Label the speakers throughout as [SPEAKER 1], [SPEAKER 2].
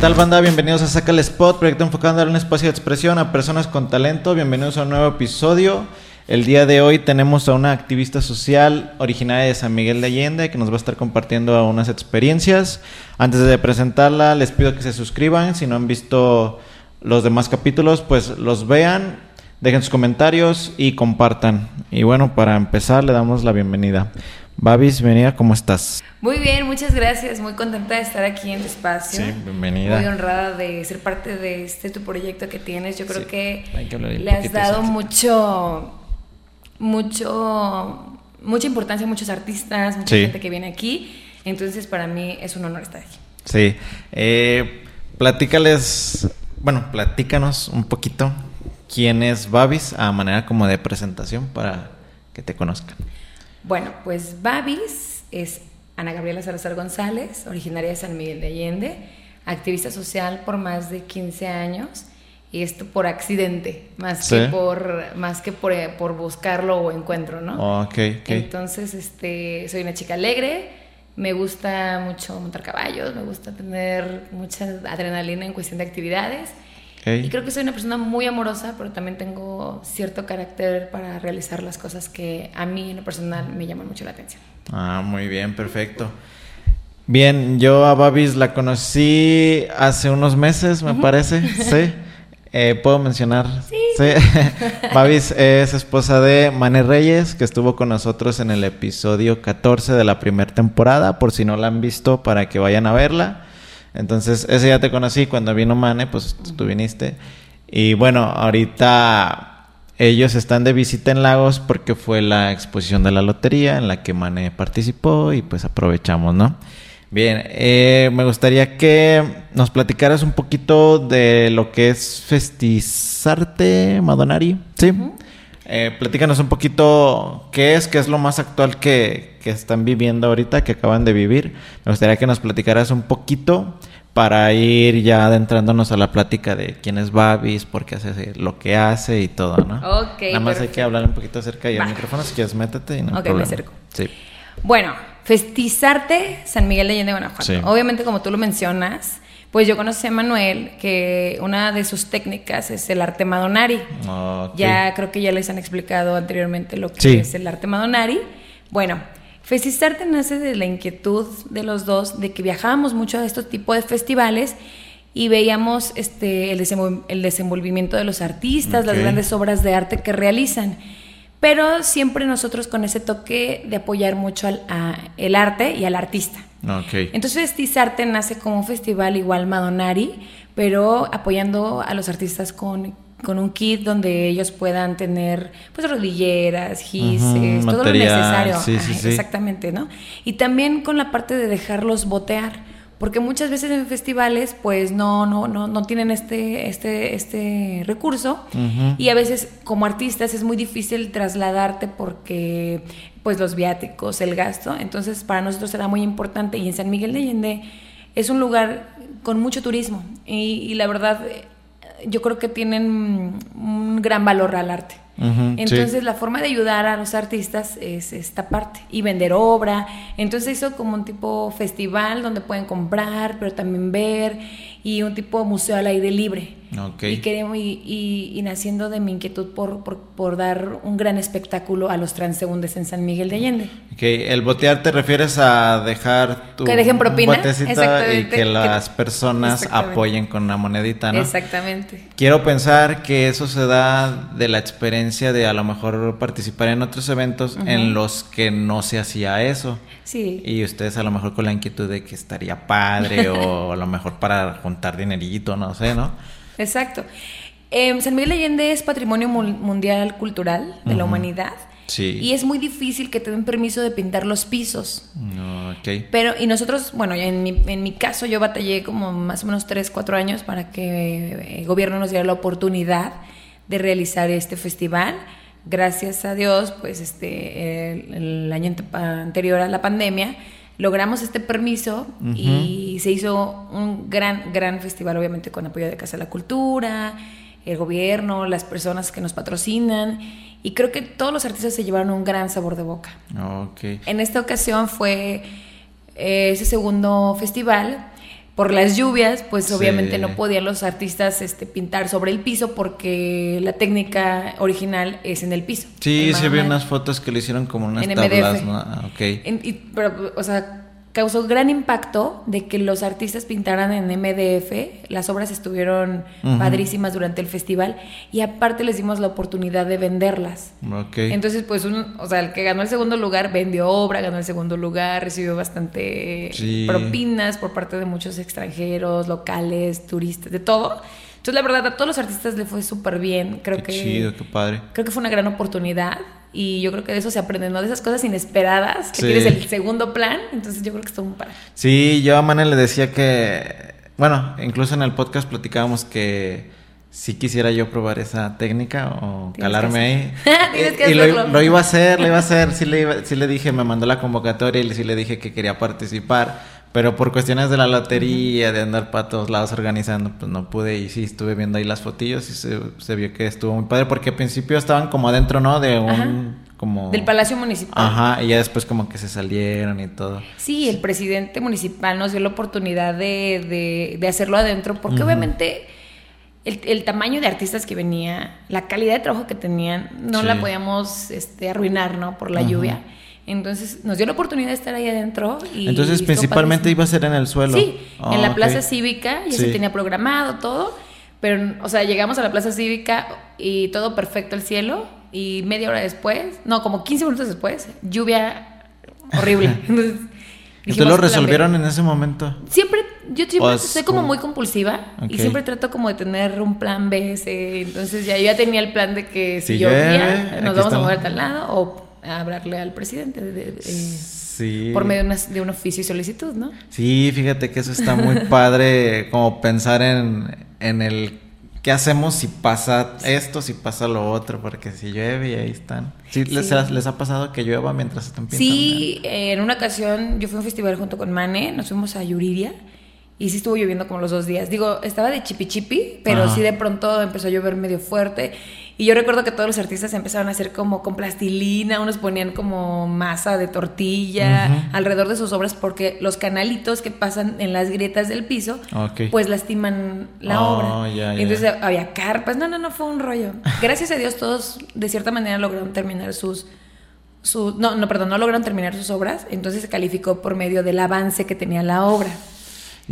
[SPEAKER 1] tal banda? Bienvenidos a Saca el Spot, proyecto enfocado en dar un espacio de expresión a personas con talento. Bienvenidos a un nuevo episodio. El día de hoy tenemos a una activista social originaria de San Miguel de Allende que nos va a estar compartiendo unas experiencias. Antes de presentarla, les pido que se suscriban. Si no han visto los demás capítulos, pues los vean, dejen sus comentarios y compartan. Y bueno, para empezar, le damos la bienvenida. Babis, bienvenida, ¿cómo estás?
[SPEAKER 2] Muy bien, muchas gracias. Muy contenta de estar aquí en tu espacio.
[SPEAKER 1] Sí, bienvenida.
[SPEAKER 2] Muy honrada de ser parte de este tu proyecto que tienes. Yo creo
[SPEAKER 1] Sí,
[SPEAKER 2] que, le has dado mucho, mucho, mucha importancia a muchos artistas, mucha
[SPEAKER 1] Sí.
[SPEAKER 2] gente que viene aquí. Entonces, para mí es un honor estar aquí.
[SPEAKER 1] Sí. Eh, platícales, bueno, platícanos un poquito quién es Babis a manera como de presentación para que te conozcan.
[SPEAKER 2] Bueno, pues Babis es Ana Gabriela Salazar González, originaria de San Miguel de Allende, activista social por más de 15 años y esto por accidente, más
[SPEAKER 1] Sí.
[SPEAKER 2] que por más que por, por buscarlo o encuentro, ¿no?
[SPEAKER 1] Ok.
[SPEAKER 2] Entonces, este, soy una chica alegre, me gusta mucho montar caballos, me gusta tener mucha adrenalina en cuestión de actividades. Y creo que soy una persona muy amorosa, pero también tengo cierto carácter para realizar las cosas que a mí en lo personal me llaman mucho la atención.
[SPEAKER 1] Ah, muy bien, perfecto. Bien, yo a Babis la conocí hace unos meses, me parece. Sí. Eh, ¿Puedo mencionar?
[SPEAKER 2] Sí.
[SPEAKER 1] Babis es esposa de Mane Reyes, que estuvo con nosotros en el episodio 14 de la primera temporada, por si no la han visto, para que vayan a verla. Entonces, ese ya te conocí cuando vino Mane, pues tú viniste. Y bueno, ahorita ellos están de visita en Lagos porque fue la exposición de la lotería en la que Mane participó y pues aprovechamos, ¿no? Bien, eh, me gustaría que nos platicaras un poquito de lo que es Festizarte, Madonari, ¿sí? Eh, platícanos un poquito qué es, qué es lo más actual que, que están viviendo ahorita, que acaban de vivir. Me gustaría que nos platicaras un poquito para ir ya adentrándonos a la plática de quién es Babis, por qué hace lo que hace y todo, ¿no?
[SPEAKER 2] Ok,
[SPEAKER 1] Nada más hay que hablar un poquito acerca del
[SPEAKER 2] Va.
[SPEAKER 1] micrófono, si quieres métete y no
[SPEAKER 2] Ok, me acerco.
[SPEAKER 1] Sí.
[SPEAKER 2] Bueno, Festizarte San Miguel de Allende, Guanajuato.
[SPEAKER 1] Sí.
[SPEAKER 2] Obviamente, como tú lo mencionas, pues yo conocí a Manuel que una de sus técnicas es el arte Madonari. Ya creo que ya les han explicado anteriormente lo que
[SPEAKER 1] Sí.
[SPEAKER 2] es el arte Madonari. Bueno, Festizarte nace de la inquietud de los dos de que viajábamos mucho a estos tipos de festivales y veíamos este, el, desenvol- el desenvolvimiento de los artistas, las grandes obras de arte que realizan. Pero siempre nosotros con ese toque de apoyar mucho al a el arte y al artista.
[SPEAKER 1] Ok.
[SPEAKER 2] Entonces Festizarte nace como un festival igual Madonari, pero apoyando a los artistas con, con un kit donde ellos puedan tener pues rodilleras, gises, todo lo necesario.
[SPEAKER 1] sí, sí,
[SPEAKER 2] Ajá,
[SPEAKER 1] sí.
[SPEAKER 2] Exactamente, ¿no? Y también con la parte de dejarlos botear. Porque muchas veces en festivales, pues no, no, no, no tienen este, este, este recurso. Y a veces, como artistas, es muy difícil trasladarte porque, pues, los viáticos, el gasto. Entonces, para nosotros era muy importante. Y en San Miguel de Allende es un lugar con mucho turismo. Y, y la verdad, eh, yo creo que tienen un gran valor al arte. Entonces la forma de ayudar a los artistas es esta parte y vender obra. Entonces hizo como un tipo festival donde pueden comprar, pero también ver y un tipo museo al aire libre. Y, queremos, y, y- y naciendo de mi inquietud por, por, por dar un gran espectáculo a los transeúntes en San Miguel de Allende.
[SPEAKER 1] Ok, el botear te refieres a dejar tu
[SPEAKER 2] Que dejen propina,
[SPEAKER 1] y que las personas apoyen con una monedita, ¿no?
[SPEAKER 2] Exactamente.
[SPEAKER 1] Quiero pensar que eso se da de la experiencia de a lo mejor participar en otros eventos en los que no se hacía eso.
[SPEAKER 2] Sí.
[SPEAKER 1] Y ustedes a lo mejor con la inquietud de que estaría padre o a lo mejor para juntar dinerito, no sé, ¿no?
[SPEAKER 2] Exacto. Em, San Miguel de Allende es patrimonio mundial cultural de la humanidad.
[SPEAKER 1] Sí.
[SPEAKER 2] Y es muy difícil que te den permiso de pintar los pisos.
[SPEAKER 1] No, ok.
[SPEAKER 2] Pero, y nosotros, bueno, en mi, en mi caso yo batallé como más o menos 3, 4 años para que eh, el gobierno nos diera la oportunidad de realizar este festival. Gracias a Dios, pues este, el, el año ante- anterior a la pandemia, logramos este permiso y se hizo un gran, gran festival, obviamente con apoyo de Casa de la Cultura, el gobierno, las personas que nos patrocinan. Y creo que todos los artistas se llevaron un gran sabor de boca. En esta ocasión fue eh, ese segundo festival, por las lluvias, pues
[SPEAKER 1] Sí.
[SPEAKER 2] obviamente no podían los artistas este, pintar sobre el piso porque la técnica original es en el piso.
[SPEAKER 1] Sí,
[SPEAKER 2] El
[SPEAKER 1] sí vi unas fotos que le hicieron como unas
[SPEAKER 2] En
[SPEAKER 1] tablas. ¿no? Ah, ok.
[SPEAKER 2] En- y- pero, o sea, causó gran impacto de que los artistas pintaran en MDF. Las obras estuvieron padrísimas durante el festival y aparte les dimos la oportunidad de venderlas.
[SPEAKER 1] Ok.
[SPEAKER 2] Entonces, pues, un, o sea, el que ganó el segundo lugar vendió obra, ganó el segundo lugar, recibió bastante
[SPEAKER 1] Sí.
[SPEAKER 2] propinas por parte de muchos extranjeros, locales, turistas, de todo. Entonces, la verdad, a todos los artistas le fue súper bien. Creo
[SPEAKER 1] qué
[SPEAKER 2] que
[SPEAKER 1] chido, qué padre.
[SPEAKER 2] creo que fue una gran oportunidad y yo creo que de eso se aprende, ¿no? De esas cosas inesperadas que
[SPEAKER 1] Sí.
[SPEAKER 2] tienes el segundo plan, entonces yo creo que estuvo muy padre.
[SPEAKER 1] Sí, yo a Mane le decía que, bueno, incluso en el podcast platicábamos que si quisiera yo probar esa técnica o calarme ahí.
[SPEAKER 2] Tienes
[SPEAKER 1] Y-
[SPEAKER 2] que
[SPEAKER 1] y lo, lo iba a hacer, lo iba a hacer, sí le, iba- sí le dije, me mandó la convocatoria y sí le dije que quería participar, pero por cuestiones de la lotería, de andar para todos lados organizando, pues no pude y sí estuve viendo ahí las fotillos y se, se vio que estuvo muy padre porque al principio estaban como adentro, ¿no? De un...
[SPEAKER 2] Ajá.
[SPEAKER 1] Como...
[SPEAKER 2] Del Palacio Municipal.
[SPEAKER 1] Ajá, y ya después como que se salieron y todo.
[SPEAKER 2] Sí, el presidente municipal nos dio la oportunidad de, de- de hacerlo adentro, porque obviamente el, el tamaño de artistas que venía, la calidad de trabajo que tenían, no
[SPEAKER 1] Sí.
[SPEAKER 2] la podíamos este, arruinar, ¿no? Por la lluvia. Entonces nos dio la oportunidad de estar ahí adentro. Y
[SPEAKER 1] Entonces principalmente iba a ser en el suelo.
[SPEAKER 2] Sí, en la plaza cívica ya se
[SPEAKER 1] Sí.
[SPEAKER 2] tenía programado todo, pero, o sea, llegamos a la plaza cívica y todo perfecto el cielo y media hora después, no, como 15 minutos después, lluvia horrible. Entonces, dijimos,
[SPEAKER 1] lo resolvieron en ese momento.
[SPEAKER 2] Siempre, yo siempre
[SPEAKER 1] O es
[SPEAKER 2] soy como muy compulsiva y siempre trato como de tener un plan B, C. Entonces ya yo ya tenía el plan de que si,
[SPEAKER 1] Si
[SPEAKER 2] llovía, nos vamos a mover a tal lado o a hablarle al presidente de- de- de-
[SPEAKER 1] Sí.
[SPEAKER 2] por medio de, una- de un oficio y solicitud, ¿no?
[SPEAKER 1] Sí, fíjate que eso está muy padre, como pensar en, en el qué hacemos si pasa esto, si pasa lo otro, porque si llueve y ahí están. ¿Sí, Les, ha- les ha pasado que llueva mientras están pintando?
[SPEAKER 2] Sí, en una ocasión yo fui a un festival junto con Mane, nos fuimos a Yuriria y sí estuvo lloviendo como los dos días. Digo, estaba de chipi chipi, pero
[SPEAKER 1] Ajá.
[SPEAKER 2] sí de pronto empezó a llover medio fuerte. Y yo recuerdo que todos los artistas empezaron a hacer como con plastilina, unos ponían como masa de tortilla alrededor de sus obras porque los canalitos que pasan en las grietas del piso, pues lastiman la
[SPEAKER 1] Oh,
[SPEAKER 2] obra. Entonces había carpas, no, no, no, fue un rollo. Gracias a Dios todos de cierta manera lograron terminar sus su- no, no, perdón, no lograron terminar sus obras, entonces se calificó por medio del avance que tenía la obra.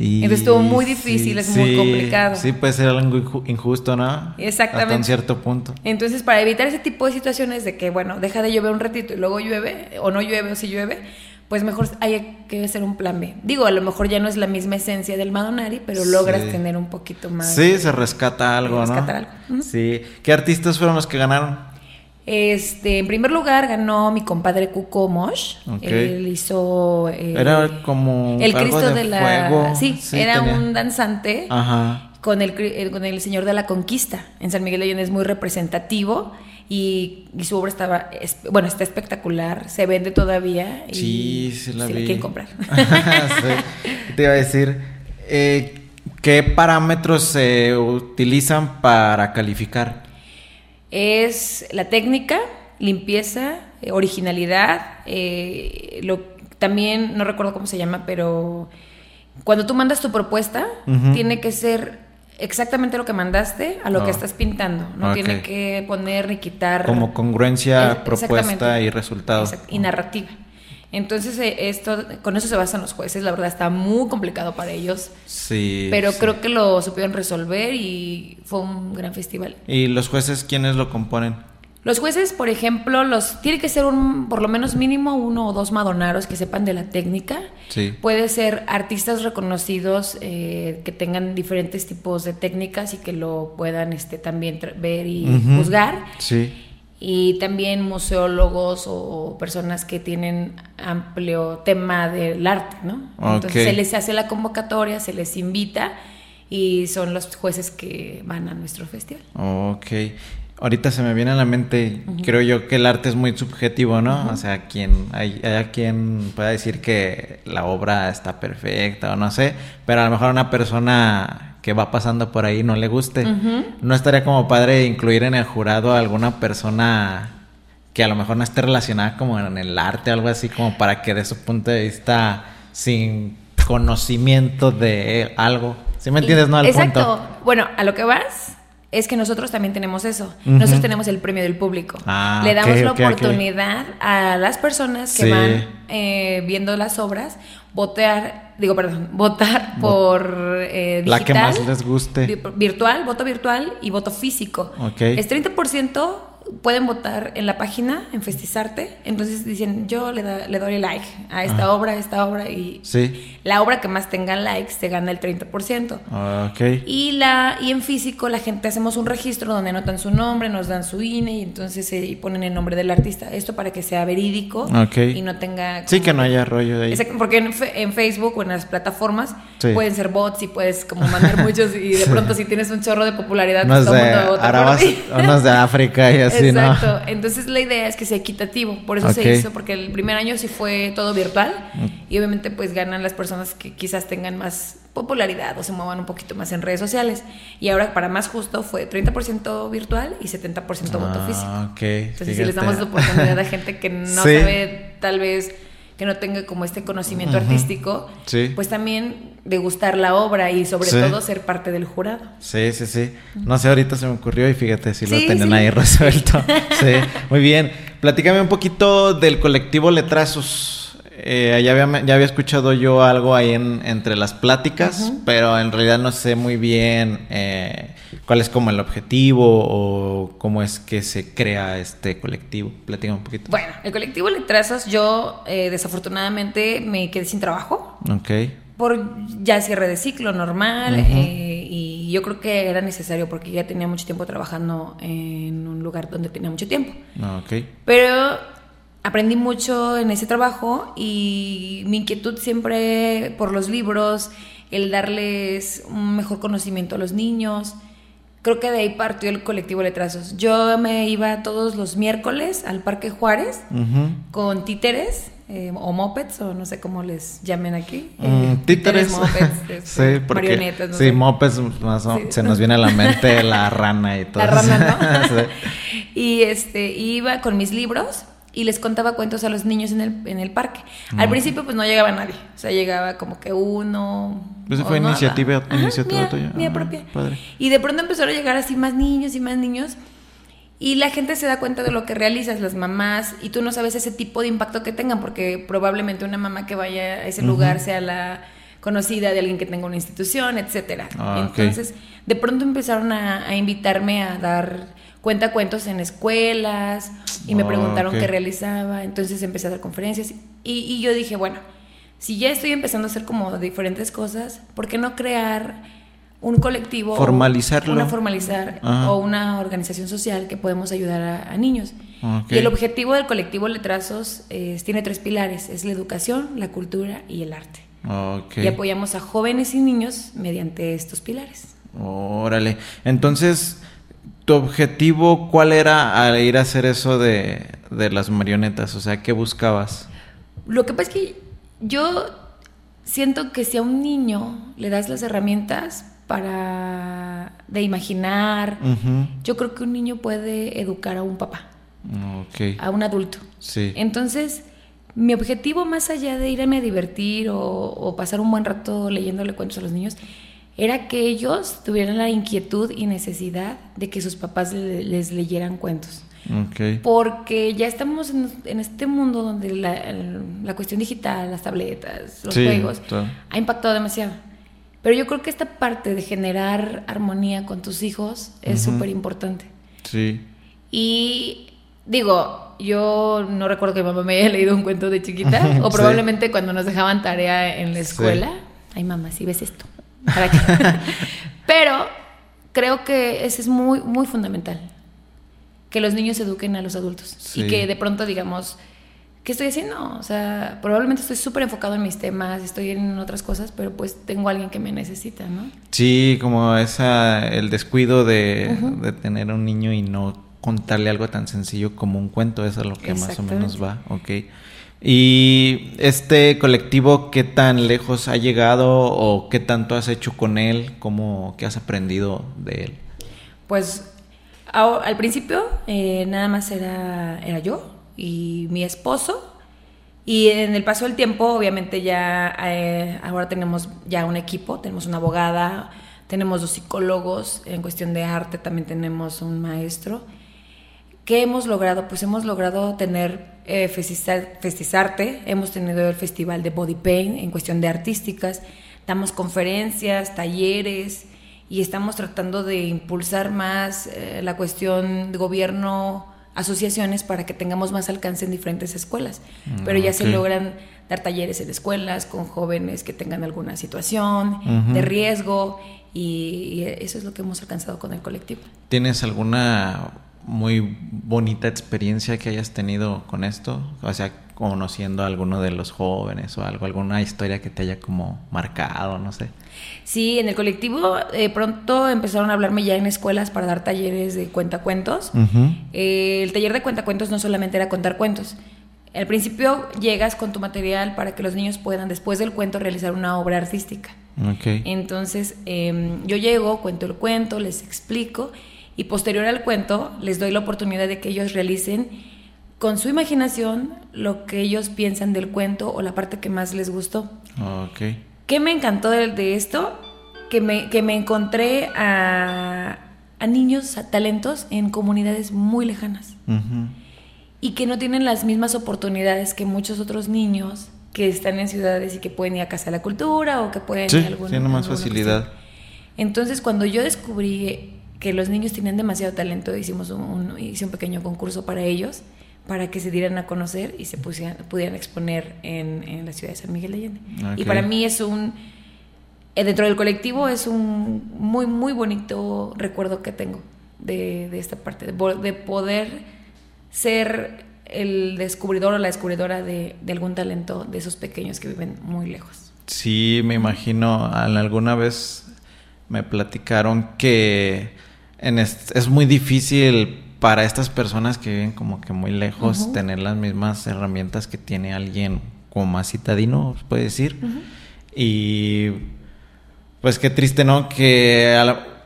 [SPEAKER 1] Y
[SPEAKER 2] Entonces estuvo muy difícil, es muy complicado.
[SPEAKER 1] Sí, puede ser algo inju- injusto, ¿no?
[SPEAKER 2] Exactamente.
[SPEAKER 1] Hasta un cierto punto.
[SPEAKER 2] Entonces, para evitar ese tipo de situaciones de que, bueno, deja de llover un ratito y luego llueve, o no llueve, o si llueve, pues mejor hay que hacer un plan B. Digo, a lo mejor ya no es la misma esencia del Madonari, pero logras
[SPEAKER 1] Sí.
[SPEAKER 2] tener un poquito más.
[SPEAKER 1] Sí, se rescata algo,
[SPEAKER 2] Rescatar
[SPEAKER 1] ¿no?
[SPEAKER 2] algo. Ujú.
[SPEAKER 1] Sí. ¿Qué artistas fueron los que ganaron?
[SPEAKER 2] Este, en primer lugar ganó mi compadre Cuco Mosh. Él hizo. eh,
[SPEAKER 1] Era como
[SPEAKER 2] El
[SPEAKER 1] algo
[SPEAKER 2] Cristo
[SPEAKER 1] de
[SPEAKER 2] de, la.
[SPEAKER 1] fuego.
[SPEAKER 2] Sí,
[SPEAKER 1] Sí,
[SPEAKER 2] era
[SPEAKER 1] tenía-
[SPEAKER 2] un danzante
[SPEAKER 1] Ajá.
[SPEAKER 2] con el, eh, con el Señor de la Conquista. En San Miguel de Allende es muy representativo y, y su obra estaba. es- bueno, está espectacular. Se vende todavía. Y
[SPEAKER 1] Sí, sí la
[SPEAKER 2] si
[SPEAKER 1] vi.
[SPEAKER 2] quieren comprar.
[SPEAKER 1] Sí. Te iba a decir, eh, ¿qué parámetros se utilizan para calificar?
[SPEAKER 2] Es la técnica, limpieza, eh, originalidad, eh, lo, también no recuerdo cómo se llama, pero cuando tú mandas tu propuesta, tiene que ser exactamente lo que mandaste a lo que
[SPEAKER 1] Oh.
[SPEAKER 2] estás pintando. No tiene que poner ni quitar.
[SPEAKER 1] Como congruencia, propuesta y resultado.
[SPEAKER 2] Exact- y narrativa. Entonces, eh, esto, con eso se basan los jueces. La verdad está muy complicado para ellos.
[SPEAKER 1] Sí.
[SPEAKER 2] Pero
[SPEAKER 1] sí.
[SPEAKER 2] creo que lo supieron resolver y fue un gran festival.
[SPEAKER 1] ¿Y los jueces quiénes lo componen?
[SPEAKER 2] Los jueces, por ejemplo, los tiene que ser un por lo menos mínimo uno o dos madonaros que sepan de la técnica.
[SPEAKER 1] Sí.
[SPEAKER 2] Puede ser artistas reconocidos eh, que tengan diferentes tipos de técnicas y que lo puedan este, también ver y juzgar.
[SPEAKER 1] Sí.
[SPEAKER 2] Y también museólogos o personas que tienen amplio tema del arte, ¿no? Entonces se les hace la convocatoria, se les invita y son los jueces que van a nuestro festival.
[SPEAKER 1] Ok. Ahorita se me viene a la mente, creo yo que el arte es muy subjetivo, ¿no? O sea, quien, hay, hay quien pueda decir que la obra está perfecta o no sé, pero a lo mejor a una persona que va pasando por ahí no le guste.
[SPEAKER 2] Ujú.
[SPEAKER 1] ¿No estaría como padre incluir en el jurado a alguna persona que a lo mejor no esté relacionada como en el arte o algo así, como para que de su punto de vista, sin conocimiento de algo. ¿Sí me entiendes? No al
[SPEAKER 2] Exacto. Bueno, a lo que vas es que nosotros también tenemos eso. Nosotros tenemos el premio del público.
[SPEAKER 1] Ah,
[SPEAKER 2] Le damos
[SPEAKER 1] ok,
[SPEAKER 2] la
[SPEAKER 1] ok, ok.
[SPEAKER 2] oportunidad a las personas que
[SPEAKER 1] Sí.
[SPEAKER 2] van eh, viendo las obras votar, digo, perdón, votar por eh,
[SPEAKER 1] La que
[SPEAKER 2] digital,
[SPEAKER 1] más les guste.
[SPEAKER 2] vi- virtual, voto virtual y voto físico.
[SPEAKER 1] Ok.
[SPEAKER 2] Es 30% pueden votar en la página, en Festizarte. Entonces dicen, yo le, da- le doy like a esta
[SPEAKER 1] Ajá.
[SPEAKER 2] obra, a esta obra y
[SPEAKER 1] Sí.
[SPEAKER 2] la obra que más tenga likes se gana el 30%.
[SPEAKER 1] Ok.
[SPEAKER 2] Y, la, y en físico la gente hacemos un registro donde anotan su nombre, nos dan su INE y entonces se y ponen el nombre del artista. Esto para que sea verídico y no tenga...
[SPEAKER 1] Sí, que no haya rollo de ahí.
[SPEAKER 2] Exacto, porque en, fe- en Facebook o en las plataformas
[SPEAKER 1] Sí.
[SPEAKER 2] pueden ser bots y puedes como mandar muchos y de pronto si tienes un chorro de popularidad,
[SPEAKER 1] Unos
[SPEAKER 2] todo el
[SPEAKER 1] de
[SPEAKER 2] mundo vota por
[SPEAKER 1] Arabas-
[SPEAKER 2] ti.
[SPEAKER 1] unos de África y así, ¿no?
[SPEAKER 2] Exacto. Entonces la idea es que sea equitativo. Por eso
[SPEAKER 1] Ok.
[SPEAKER 2] se hizo, porque el primer año sí fue todo virtual y obviamente pues ganan las personas que quizás tengan más popularidad o se muevan un poquito más en redes sociales. Y ahora para más justo fue 30% virtual y 70% voto físico.
[SPEAKER 1] Ah, ok.
[SPEAKER 2] Entonces si les damos la oportunidad a gente que no
[SPEAKER 1] Sí.
[SPEAKER 2] sabe tal vez que no tenga como este conocimiento
[SPEAKER 1] Ujú.
[SPEAKER 2] artístico,
[SPEAKER 1] Sí.
[SPEAKER 2] pues también degustar la obra y sobre
[SPEAKER 1] Sí.
[SPEAKER 2] todo ser parte del jurado.
[SPEAKER 1] Sí, sí, sí. No sé, ahorita se me ocurrió y fíjate si lo tenían
[SPEAKER 2] sí.
[SPEAKER 1] ahí resuelto. Sí, muy bien. Platícame un poquito del colectivo Letrazos. Eh, ya, había, ya había escuchado yo algo ahí en, entre las pláticas, pero en realidad no sé muy bien eh, cuál es como el objetivo o cómo es que se crea este colectivo. Platícame un poquito.
[SPEAKER 2] Bueno, el colectivo Letrazos, yo eh, desafortunadamente me quedé sin trabajo
[SPEAKER 1] Ok.
[SPEAKER 2] Por ya cierre de ciclo normal eh, y yo creo que era necesario porque ya tenía mucho tiempo trabajando en un lugar donde tenía mucho tiempo.
[SPEAKER 1] Ah.
[SPEAKER 2] Pero aprendí mucho en ese trabajo y mi inquietud siempre por los libros, el darles un mejor conocimiento a los niños. Creo que de ahí partió el colectivo Letrazos. Yo me iba todos los miércoles al Parque Juárez con títeres eh, o mopeds o no sé cómo les llamen aquí.
[SPEAKER 1] Mm,
[SPEAKER 2] Eh,
[SPEAKER 1] títeres.
[SPEAKER 2] mopeds, este,
[SPEAKER 1] sí, porque
[SPEAKER 2] marionetas. no
[SPEAKER 1] sí,
[SPEAKER 2] sé.
[SPEAKER 1] mopeds más o-
[SPEAKER 2] Sí.
[SPEAKER 1] se nos viene a la mente la rana y todo.
[SPEAKER 2] La rana. ¿no?
[SPEAKER 1] Sí.
[SPEAKER 2] y este, iba con mis libros y les contaba cuentos a los niños en el, en el parque. Al
[SPEAKER 1] Mm.
[SPEAKER 2] principio pues no llegaba nadie, o sea, llegaba como que uno.
[SPEAKER 1] Pues fue
[SPEAKER 2] nada.
[SPEAKER 1] iniciativa-
[SPEAKER 2] Ajá,
[SPEAKER 1] iniciativa
[SPEAKER 2] mía,
[SPEAKER 1] tuya.
[SPEAKER 2] mía
[SPEAKER 1] Ah,
[SPEAKER 2] propia.
[SPEAKER 1] padre.
[SPEAKER 2] Y de pronto empezaron a llegar así más niños y más niños. Y la gente se da cuenta de lo que realizas, las mamás, y tú no sabes ese tipo de impacto que tengan, porque probablemente una mamá que vaya a ese lugar sea la conocida de alguien que tenga una institución, etcétera.
[SPEAKER 1] Ah.
[SPEAKER 2] Entonces, de pronto empezaron a, a invitarme a dar cuentacuentos en escuelas y me
[SPEAKER 1] Ah,
[SPEAKER 2] preguntaron qué realizaba, entonces empecé a dar conferencias y, y yo dije, bueno, si ya estoy empezando a hacer como diferentes cosas, ¿por qué no crear un colectivo?
[SPEAKER 1] Formalizarlo.
[SPEAKER 2] Una formalizar
[SPEAKER 1] Ajá.
[SPEAKER 2] o una organización social que podemos ayudar a, a niños. Y el objetivo del colectivo Letrazos tiene tres pilares, es la educación, la cultura y el arte. Y apoyamos a jóvenes y niños mediante estos pilares.
[SPEAKER 1] Órale. Entonces, ¿tu objetivo cuál era al ir a hacer eso de, de las marionetas? O sea, ¿qué buscabas?
[SPEAKER 2] Lo que pasa es que yo siento que si a un niño le das las herramientas para de imaginar, yo creo que un niño puede educar a un papá, a un adulto.
[SPEAKER 1] Sí.
[SPEAKER 2] Entonces, mi objetivo más allá de irme a divertir o, o pasar un buen rato leyéndole cuentos a los niños, era que ellos tuvieran la inquietud y necesidad de que sus papás le- les leyeran cuentos. Porque ya estamos en, en este mundo donde la, cuestión digital, las tabletas, los
[SPEAKER 1] Sí,
[SPEAKER 2] juegos, ha impactado demasiado. Pero yo creo que esta parte de generar armonía con tus hijos es
[SPEAKER 1] Ujú.
[SPEAKER 2] súper importante.
[SPEAKER 1] Sí.
[SPEAKER 2] Y digo, yo no recuerdo que mi mamá me haya leído un cuento de chiquita, o
[SPEAKER 1] Sí.
[SPEAKER 2] probablemente cuando nos dejaban tarea en la
[SPEAKER 1] Sí.
[SPEAKER 2] escuela. Ay, mamá, si ves esto. ¿Para qué? Pero creo que eso es muy, muy fundamental. Que los niños eduquen a los adultos. Y que de pronto digamos, ¿qué estoy haciendo? O sea, probablemente estoy súper enfocado en mis temas, estoy en otras cosas, pero pues tengo a alguien que me necesita, ¿no?
[SPEAKER 1] Sí, como esa, el descuido de, de tener un niño y no contarle algo tan sencillo como un cuento, eso es a lo que más o menos va, ok. Y este colectivo, ¿qué tan lejos ha llegado o qué tanto has hecho con él? ¿Cómo, qué has aprendido de él?
[SPEAKER 2] Pues al principio eh, nada más era, era yo y mi esposo Y en el paso del tiempo, obviamente ya eh, ahora tenemos ya un equipo, tenemos una abogada, tenemos dos psicólogos, en cuestión de arte también tenemos un maestro. ¿Qué hemos logrado? Pues hemos logrado tener eh, Festizarte, hemos tenido el festival de Body Paint en cuestión de artísticas, damos conferencias, talleres y estamos tratando de impulsar más eh, la cuestión de gobierno asociaciones para que tengamos más alcance en diferentes escuelas. Mm, Pero ya se logran dar talleres en escuelas con jóvenes que tengan alguna situación de riesgo y, eso es lo que hemos alcanzado con el colectivo.
[SPEAKER 1] ¿Tienes alguna muy bonita experiencia que hayas tenido con esto? O sea, conociendo a alguno de los jóvenes o algo, alguna historia que te haya como marcado, no sé.
[SPEAKER 2] Sí, en el colectivo eh, pronto empezaron a hablarme ya en escuelas para dar talleres de cuentacuentos. Eh, el taller de cuentacuentos no solamente era contar cuentos. Al principio llegas con tu material para que los niños puedan después del cuento realizar una obra artística. Okay. Entonces em, yo llego, cuento el cuento, les explico y posterior al cuento les doy la oportunidad de que ellos realicen con su imaginación lo que ellos piensan del cuento o la parte que más les gustó.
[SPEAKER 1] Okay.
[SPEAKER 2] ¿Qué me encantó de, esto? Que me, que me encontré a, a, niños, a talentos en comunidades muy lejanas. Y que no tienen las mismas oportunidades que muchos otros niños que están en ciudades y que pueden ir a Casa de la Cultura o que pueden
[SPEAKER 1] sí, tienen más facilidad.
[SPEAKER 2] Entonces, cuando yo descubrí que los niños tenían demasiado talento, hicimos un, hice un pequeño concurso para ellos para que se dieran a conocer y se pusieran, pudieran exponer en, en, la ciudad de San Miguel de Allende. Y para mí es un, eh, dentro del colectivo es un muy, muy bonito recuerdo que tengo de, de esta parte, de, poder ser el descubridor o la descubridora de, de, algún talento de esos pequeños que viven muy lejos.
[SPEAKER 1] Sí, me imagino, alguna vez me platicaron que en es muy difícil para estas personas que viven como que muy lejos, tener las mismas herramientas que tiene alguien como más citadino, puede decir. Y pues qué triste, ¿no? Que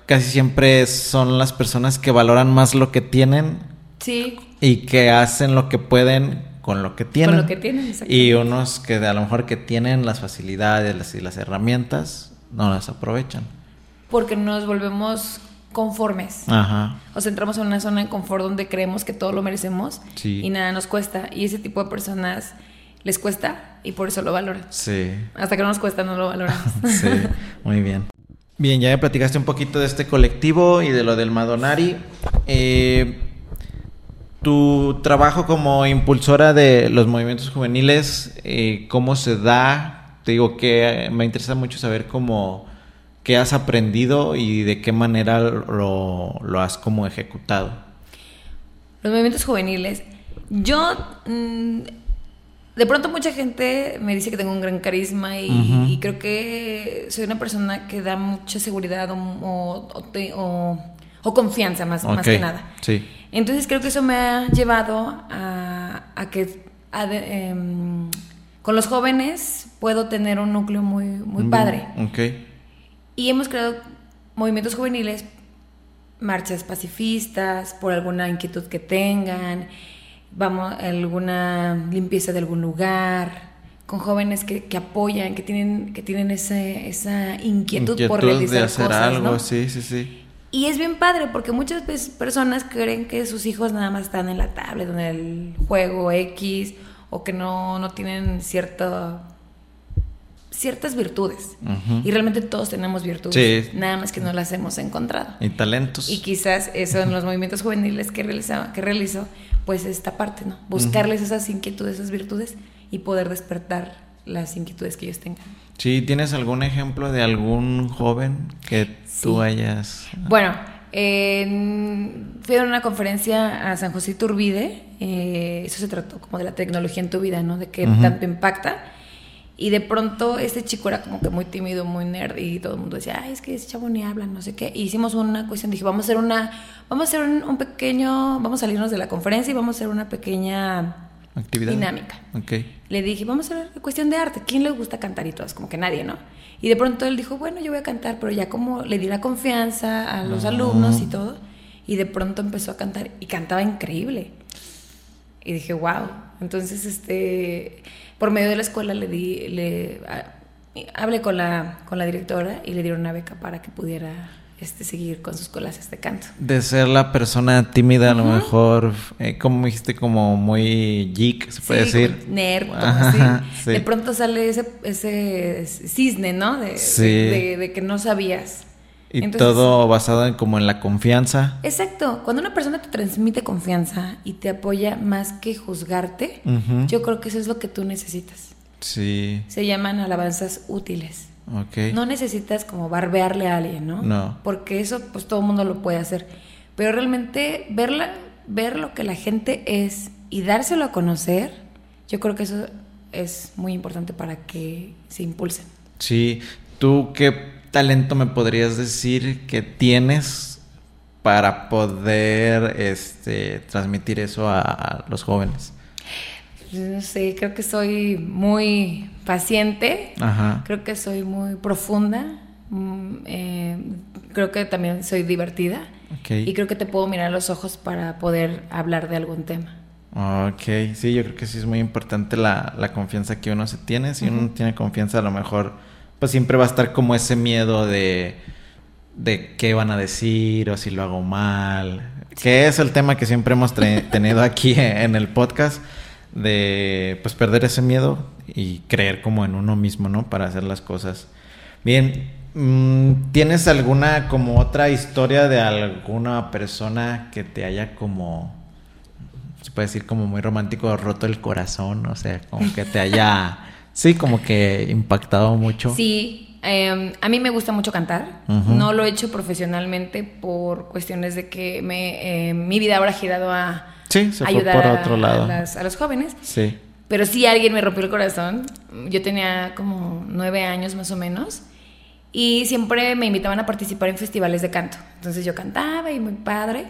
[SPEAKER 1] casi siempre son las personas que valoran más lo que tienen.
[SPEAKER 2] Sí.
[SPEAKER 1] Y que hacen lo que pueden con lo que tienen.
[SPEAKER 2] Con lo que tienen,
[SPEAKER 1] Y unos que a lo mejor que tienen las facilidades y las herramientas, no las aprovechan.
[SPEAKER 2] Porque nos volvemos conformes.
[SPEAKER 1] Ajá.
[SPEAKER 2] O sea, entramos en una zona de confort donde creemos que todo lo merecemos y nada nos cuesta. Y ese tipo de personas les cuesta y por eso lo valoran.
[SPEAKER 1] Sí.
[SPEAKER 2] Hasta que no nos cuesta, no lo valoramos.
[SPEAKER 1] sí, muy bien. Bien, ya me platicaste un poquito de este colectivo y de lo del Madonari. Eh, tu trabajo como impulsora de los movimientos juveniles, eh, ¿cómo se da? Te digo que me interesa mucho saber cómo ¿Qué has aprendido y de qué manera lo, has como ejecutado?
[SPEAKER 2] Los movimientos juveniles. Yo, mm, de pronto mucha gente me dice que tengo un gran carisma y, creo que soy una persona que da mucha seguridad o, confianza más, más que nada.
[SPEAKER 1] Sí.
[SPEAKER 2] Entonces creo que eso me ha llevado a, que em, con los jóvenes puedo tener un núcleo muy, muy padre.
[SPEAKER 1] Okay.
[SPEAKER 2] Y hemos creado movimientos juveniles, marchas pacifistas, por alguna inquietud que tengan, vamos, alguna limpieza de algún lugar, con jóvenes que, que apoyan, que tienen, que tienen ese, esa inquietud, por realizar de hacer algo,
[SPEAKER 1] sí, sí, sí.
[SPEAKER 2] Y es bien padre porque muchas personas creen que sus hijos nada más están en la tablet, en el juego X, o que no, no tienen cierta ciertas virtudes. Y realmente todos tenemos virtudes. Nada más que no las hemos encontrado.
[SPEAKER 1] Y talentos.
[SPEAKER 2] Y quizás eso en los movimientos juveniles que realizo, que realizo pues esta parte, ¿no? Buscarles esas inquietudes, esas virtudes y poder despertar las inquietudes que ellos tengan.
[SPEAKER 1] Sí, ¿tienes algún ejemplo de algún joven que tú hayas...
[SPEAKER 2] Bueno, fui a una conferencia a San José Iturbide, eh, eso se trató como de la tecnología en tu vida, ¿no? De qué tanto impacta. Y de pronto este chico era como que muy tímido, muy nerd y todo el mundo decía, ay, es que ese chavo ni habla, no sé qué. Y hicimos una cuestión, dije, vamos a hacer una, vamos a hacer un, pequeño, vamos a salirnos de la conferencia y vamos a hacer una pequeña
[SPEAKER 1] actividad
[SPEAKER 2] dinámica.
[SPEAKER 1] Okay.
[SPEAKER 2] Le dije, vamos a hacer cuestión de arte. ¿Quién le gusta cantar y todo? Es como que nadie, ¿no? Y de pronto él dijo, bueno, yo voy a cantar, pero ya como le di la confianza a los alumnos y todo. Y de pronto empezó a cantar y cantaba increíble. Y dije, wow. Entonces, este, por medio de la escuela le di, le a- hablé con la, con la directora y le dieron una beca para que pudiera este, seguir con sus clases de canto.
[SPEAKER 1] De ser la persona tímida, a lo mejor, eh, como dijiste, como muy geek, se puede
[SPEAKER 2] Sí,
[SPEAKER 1] decir.
[SPEAKER 2] nerd,
[SPEAKER 1] Ajá,
[SPEAKER 2] así.
[SPEAKER 1] sí.
[SPEAKER 2] De pronto sale ese, ese cisne, ¿no? De,
[SPEAKER 1] Sí.
[SPEAKER 2] de, de- de que no sabías.
[SPEAKER 1] Y
[SPEAKER 2] Entonces,
[SPEAKER 1] todo basado en como en la confianza.
[SPEAKER 2] Exacto. Cuando una persona te transmite confianza y te apoya más que juzgarte, yo creo que eso es lo que tú necesitas.
[SPEAKER 1] Sí,
[SPEAKER 2] Se llaman alabanzas útiles.
[SPEAKER 1] ok.
[SPEAKER 2] No necesitas como barbearle a alguien, ¿no?
[SPEAKER 1] No.
[SPEAKER 2] Porque eso pues todo el mundo lo puede hacer. Pero realmente verla, ver lo que la gente es y dárselo a conocer, yo creo que eso es muy importante para que se impulsen.
[SPEAKER 1] Sí, ¿tú qué talento me podrías decir que tienes para poder este, transmitir eso a, a los jóvenes?
[SPEAKER 2] No sé, creo que soy muy paciente,
[SPEAKER 1] Ajá.
[SPEAKER 2] creo que soy muy profunda, mm, eh, creo que también soy divertida y creo que te puedo mirar a los ojos para poder hablar de algún tema.
[SPEAKER 1] Ok, sí, yo creo que sí es muy importante la, la confianza que uno se tiene. Si uno tiene confianza, a lo mejor, pues siempre va a estar como ese miedo de, de qué van a decir o si lo hago mal. Que es el tema que siempre hemos tenido aquí en el podcast, de pues perder ese miedo y creer como en uno mismo, ¿no? Para hacer las cosas. Bien, mm, ¿tienes alguna como otra historia de alguna persona que te haya como se puede decir como muy romántico, roto el corazón, o sea, como que te haya, sí, como que impactado mucho.
[SPEAKER 2] Sí, eh, a mí me gusta mucho cantar. No lo he hecho profesionalmente por cuestiones de que me, eh, mi vida ahora ha girado a
[SPEAKER 1] Sí, se fue
[SPEAKER 2] ayudar
[SPEAKER 1] por
[SPEAKER 2] a-
[SPEAKER 1] otro lado.
[SPEAKER 2] A, las- a los jóvenes.
[SPEAKER 1] Sí.
[SPEAKER 2] Pero sí alguien me rompió el corazón. Yo tenía como nueve años más o menos. Y siempre me invitaban a participar en festivales de canto. Entonces yo cantaba y muy padre.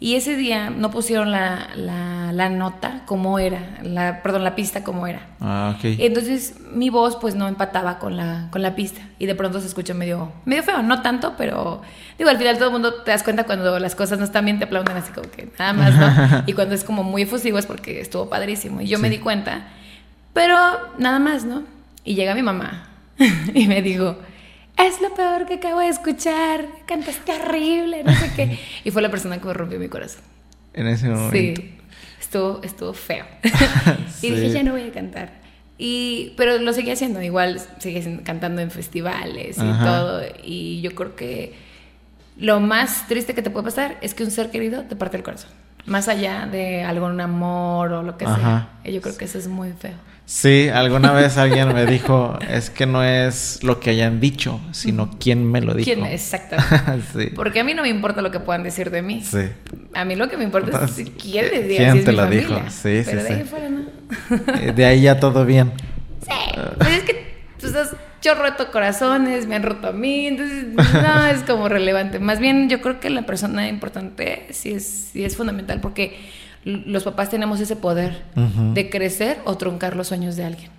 [SPEAKER 2] Y ese día no pusieron la, la, la nota como era, la, perdón, la pista como era.
[SPEAKER 1] Ah, ok.
[SPEAKER 2] Entonces mi voz pues no empataba con la, con la pista y de pronto se escucha medio, medio feo, no tanto, pero digo, al final todo el mundo te das cuenta cuando las cosas no están bien, te aplauden así como que nada más, ¿no? Y cuando es como muy efusivo es porque estuvo padrísimo y yo me
[SPEAKER 1] Sí.
[SPEAKER 2] di cuenta, pero nada más, ¿no? Y llega mi mamá y me dijo, es lo peor que acabo de escuchar, cantaste horrible, no sé qué. Y fue la persona que me rompió mi corazón.
[SPEAKER 1] En ese momento.
[SPEAKER 2] Sí, estuvo, estuvo feo.
[SPEAKER 1] Sí.
[SPEAKER 2] y dije, ya no voy a cantar. Y, pero lo seguí haciendo, igual seguí cantando en festivales y
[SPEAKER 1] Ajá.
[SPEAKER 2] todo. Y yo creo que lo más triste que te puede pasar es que un ser querido te parte el corazón. Más allá de algún amor o lo que
[SPEAKER 1] Ajá.
[SPEAKER 2] sea. Yo creo que eso es muy feo.
[SPEAKER 1] Sí, alguna vez alguien me dijo, es que no es lo que hayan dicho, sino quién me lo dijo.
[SPEAKER 2] ¿Quién? Exactamente.
[SPEAKER 1] sí.
[SPEAKER 2] Porque a mí no me importa lo que puedan decir de mí.
[SPEAKER 1] Sí.
[SPEAKER 2] A mí lo que me importa es si- quién les diga,
[SPEAKER 1] ¿Quién
[SPEAKER 2] si es
[SPEAKER 1] te
[SPEAKER 2] mi
[SPEAKER 1] lo
[SPEAKER 2] familia.
[SPEAKER 1] dijo? Sí,
[SPEAKER 2] de ahí fuera no.
[SPEAKER 1] De ahí ya todo bien.
[SPEAKER 2] Sí, pues es que pues, yo roto corazones, me han roto a mí, entonces no es como relevante. Más bien yo creo que la persona importante sí es, sí es fundamental porque los papás tenemos ese poder
[SPEAKER 1] Ujú.
[SPEAKER 2] de crecer o truncar los sueños de alguien.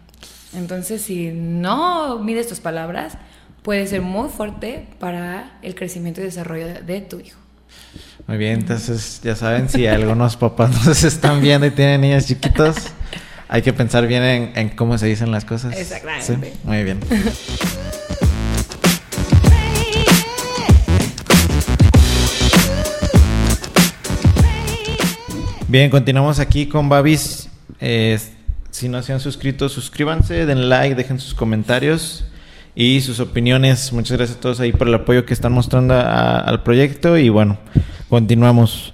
[SPEAKER 2] Entonces si no mides tus palabras, puede ser muy fuerte para el crecimiento y desarrollo de, de tu hijo.
[SPEAKER 1] Muy bien, entonces ya saben, si algunos papás nos están viendo y tienen niños chiquitos, hay que pensar bien en, en cómo se dicen las cosas.
[SPEAKER 2] Exactamente.
[SPEAKER 1] Sí, Muy bien. Bien, continuamos aquí con Babis. Eh, si no se han suscrito, suscríbanse, den like, dejen sus comentarios y sus opiniones. Muchas gracias a todos ahí por el apoyo que están mostrando a- al proyecto. Y bueno, continuamos.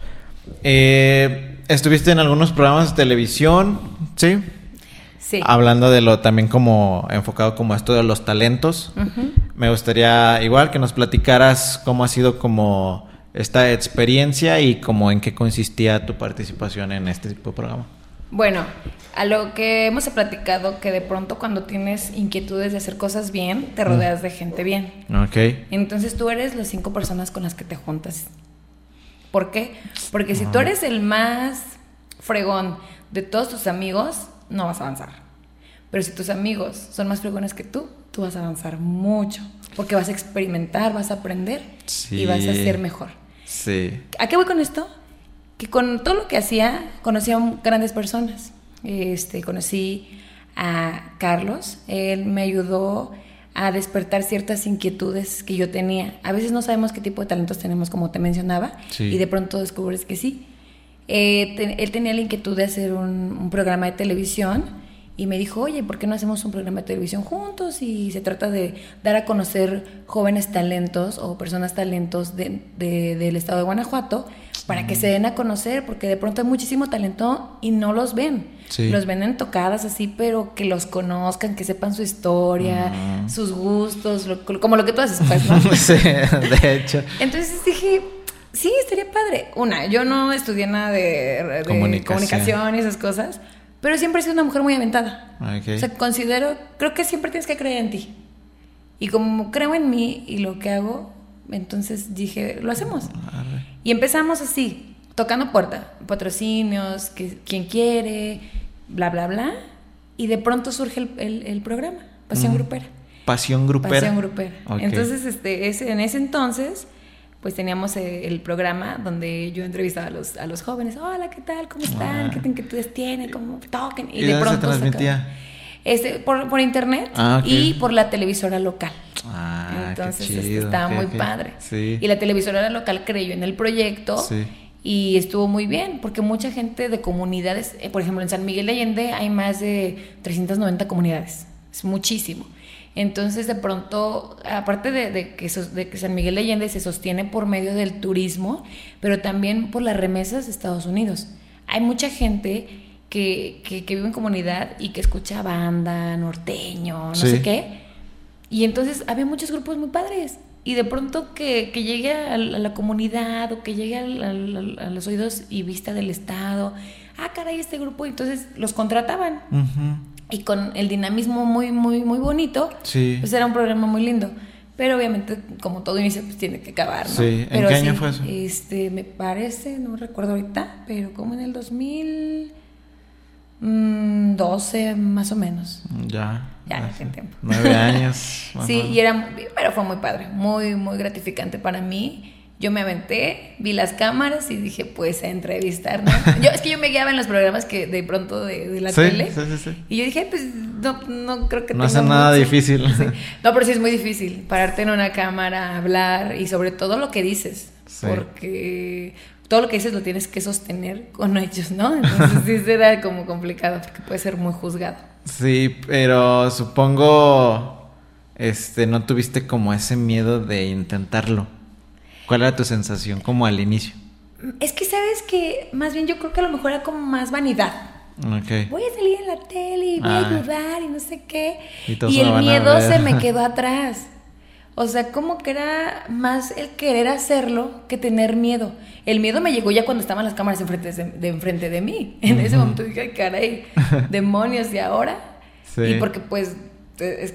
[SPEAKER 1] Eh, estuviste en algunos programas de televisión, ¿sí?
[SPEAKER 2] Sí.
[SPEAKER 1] Hablando de lo también como enfocado como esto de los talentos. Me gustaría igual que nos platicaras cómo ha sido como esta experiencia y como en qué consistía tu participación en este tipo de programa.
[SPEAKER 2] Bueno, a lo que hemos platicado, que de pronto cuando tienes inquietudes de hacer cosas bien, te rodeas de gente bien.
[SPEAKER 1] Ok.
[SPEAKER 2] Entonces tú eres las cinco personas con las que te juntas. ¿Por qué? Porque si tú eres el más fregón de todos tus amigos, no vas a avanzar. Pero si tus amigos son más fregones que tú, tú vas a avanzar mucho. Porque vas a experimentar, vas a aprender
[SPEAKER 1] Sí.
[SPEAKER 2] y vas a ser mejor.
[SPEAKER 1] Sí.
[SPEAKER 2] ¿A qué voy con esto? que con todo lo que hacía conocía a grandes personas. Este, conocí a Carlos, él me ayudó a despertar ciertas inquietudes que yo tenía. A veces no sabemos qué tipo de talentos tenemos, como te mencionaba, y de pronto descubres que sí. Eh, él tenía la inquietud de hacer un, un, programa de televisión y me dijo, oye, ¿por qué no hacemos un programa de televisión juntos? Y se trata de dar a conocer jóvenes talentos o personas talentos de, del estado de Guanajuato para que se den a conocer, porque de pronto hay muchísimo talento y no los ven. Los ven en tocadas así, pero que los conozcan, que sepan su historia, sus gustos, como lo que tú haces, pues, ¿no?
[SPEAKER 1] sí, de hecho.
[SPEAKER 2] Entonces dije, sí, estaría padre. Una, yo no estudié nada de, comunicación. y esas cosas, pero siempre he sido una mujer muy aventada. O sea, considero, creo que siempre tienes que creer en ti. Y como creo en mí y lo que hago, entonces dije, lo hacemos. Y empezamos así, tocando puerta, patrocinios, que, quien quiere, bla, bla, bla. Y de pronto surge el, programa, Pasión Grupera.
[SPEAKER 1] Pasión Grupera.
[SPEAKER 2] Pasión Grupera. Entonces, este, ese, en ese entonces, pues teníamos eh, el, programa donde yo entrevistaba a los, a los jóvenes. Hola, ¿qué tal? ¿Cómo están? Ah. ¿Qué inquietudes tienen? ¿Cómo toquen?
[SPEAKER 1] Y, de pronto se transmitía?
[SPEAKER 2] Este, por, por internet ah, y por la televisora local.
[SPEAKER 1] Ah,
[SPEAKER 2] Entonces
[SPEAKER 1] qué chido.
[SPEAKER 2] estaba muy padre. Y la televisora local creyó en el proyecto.
[SPEAKER 1] Sí
[SPEAKER 2] y estuvo muy bien, porque mucha gente de comunidades, eh, por ejemplo, en San Miguel de Allende hay más de 390 comunidades, es muchísimo. Entonces, de pronto, aparte de, que, de que San Miguel de Allende se sostiene por medio del turismo, pero también por las remesas de Estados Unidos. Hay mucha gente que, que, vive en comunidad y que escucha banda, norteño, no sé qué. Y entonces había muchos grupos muy padres y de pronto que, que llegue a, la comunidad o que llegue a, los oídos y vista del Estado, ah, caray, este grupo, entonces los contrataban. Y con el dinamismo muy, muy, muy bonito, pues era un programa muy lindo. Pero obviamente, como todo inicio, pues tiene que acabar, ¿no?
[SPEAKER 1] Sí, ¿en qué año fue eso?
[SPEAKER 2] Este, me parece, no recuerdo ahorita, pero como en el 2000... 12 mm, más o menos.
[SPEAKER 1] Ya.
[SPEAKER 2] Ya, en tiempo.
[SPEAKER 1] Nueve años.
[SPEAKER 2] sí, y era, pero fue muy padre, muy, muy gratificante para mí. Yo me aventé, vi las cámaras y dije, pues a entrevistar, ¿no? yo, es que yo me guiaba en los programas que de pronto de, la tele.
[SPEAKER 1] Sí, sí, sí.
[SPEAKER 2] Y yo dije, pues no, no creo que
[SPEAKER 1] No hace nada difícil.
[SPEAKER 2] No, pero sí es muy difícil pararte en una cámara, hablar y sobre todo lo que dices. Porque todo lo que dices lo tienes que sostener con hechos, ¿no? Entonces sí será como complicado porque puede ser muy juzgado.
[SPEAKER 1] Sí, pero supongo, este, no tuviste como ese miedo de intentarlo. ¿Cuál era tu sensación como al inicio?
[SPEAKER 2] Es que sabes que más bien yo creo que a lo mejor era como más vanidad.
[SPEAKER 1] Okay.
[SPEAKER 2] Voy a salir en la tele y voy a ah. ayudar y no sé qué. Y, y el miedo se me quedó atrás. O sea, como que era más el querer hacerlo que tener miedo. El miedo me llegó ya cuando estaban las cámaras enfrente de, enfrente de mí. En ese momento dije, caray, demonios, ¿y ahora? Sí. Y porque pues es,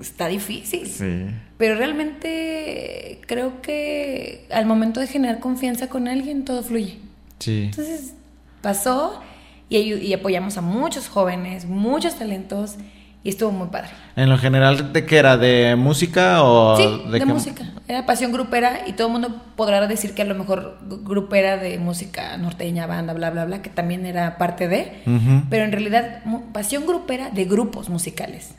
[SPEAKER 2] está difícil.
[SPEAKER 1] Sí.
[SPEAKER 2] Pero realmente creo que al momento de generar confianza con alguien, todo fluye.
[SPEAKER 1] Sí.
[SPEAKER 2] Entonces pasó y, y apoyamos a muchos jóvenes, muchos talentos y estuvo muy padre.
[SPEAKER 1] ¿En lo general de qué era? ¿De música o...?
[SPEAKER 2] Sí, de, música. Era pasión grupera y todo el mundo podrá decir que a lo mejor grupera de música norteña, banda, bla, bla, bla, que también era parte de. Pero en realidad, pasión grupera de grupos musicales.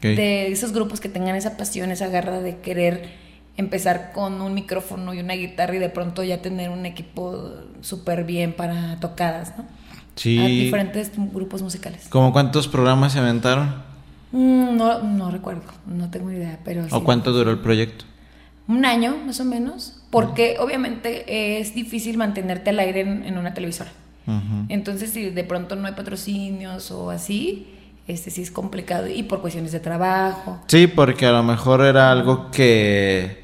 [SPEAKER 2] De esos grupos que tengan esa pasión, esa garra de querer empezar con un micrófono y una guitarra y de pronto ya tener un equipo súper bien para tocadas, ¿no?
[SPEAKER 1] Sí.
[SPEAKER 2] A diferentes grupos musicales.
[SPEAKER 1] ¿Cómo cuántos programas se aventaron?
[SPEAKER 2] Mm, no, no recuerdo, no tengo idea, pero...
[SPEAKER 1] ¿O cuánto duró el proyecto?
[SPEAKER 2] Un año, más o menos, porque obviamente es difícil mantenerte al aire en, una televisora. Entonces, si de pronto no hay patrocinios o así, este sí es complicado y por cuestiones de trabajo.
[SPEAKER 1] Sí, porque a lo mejor era algo que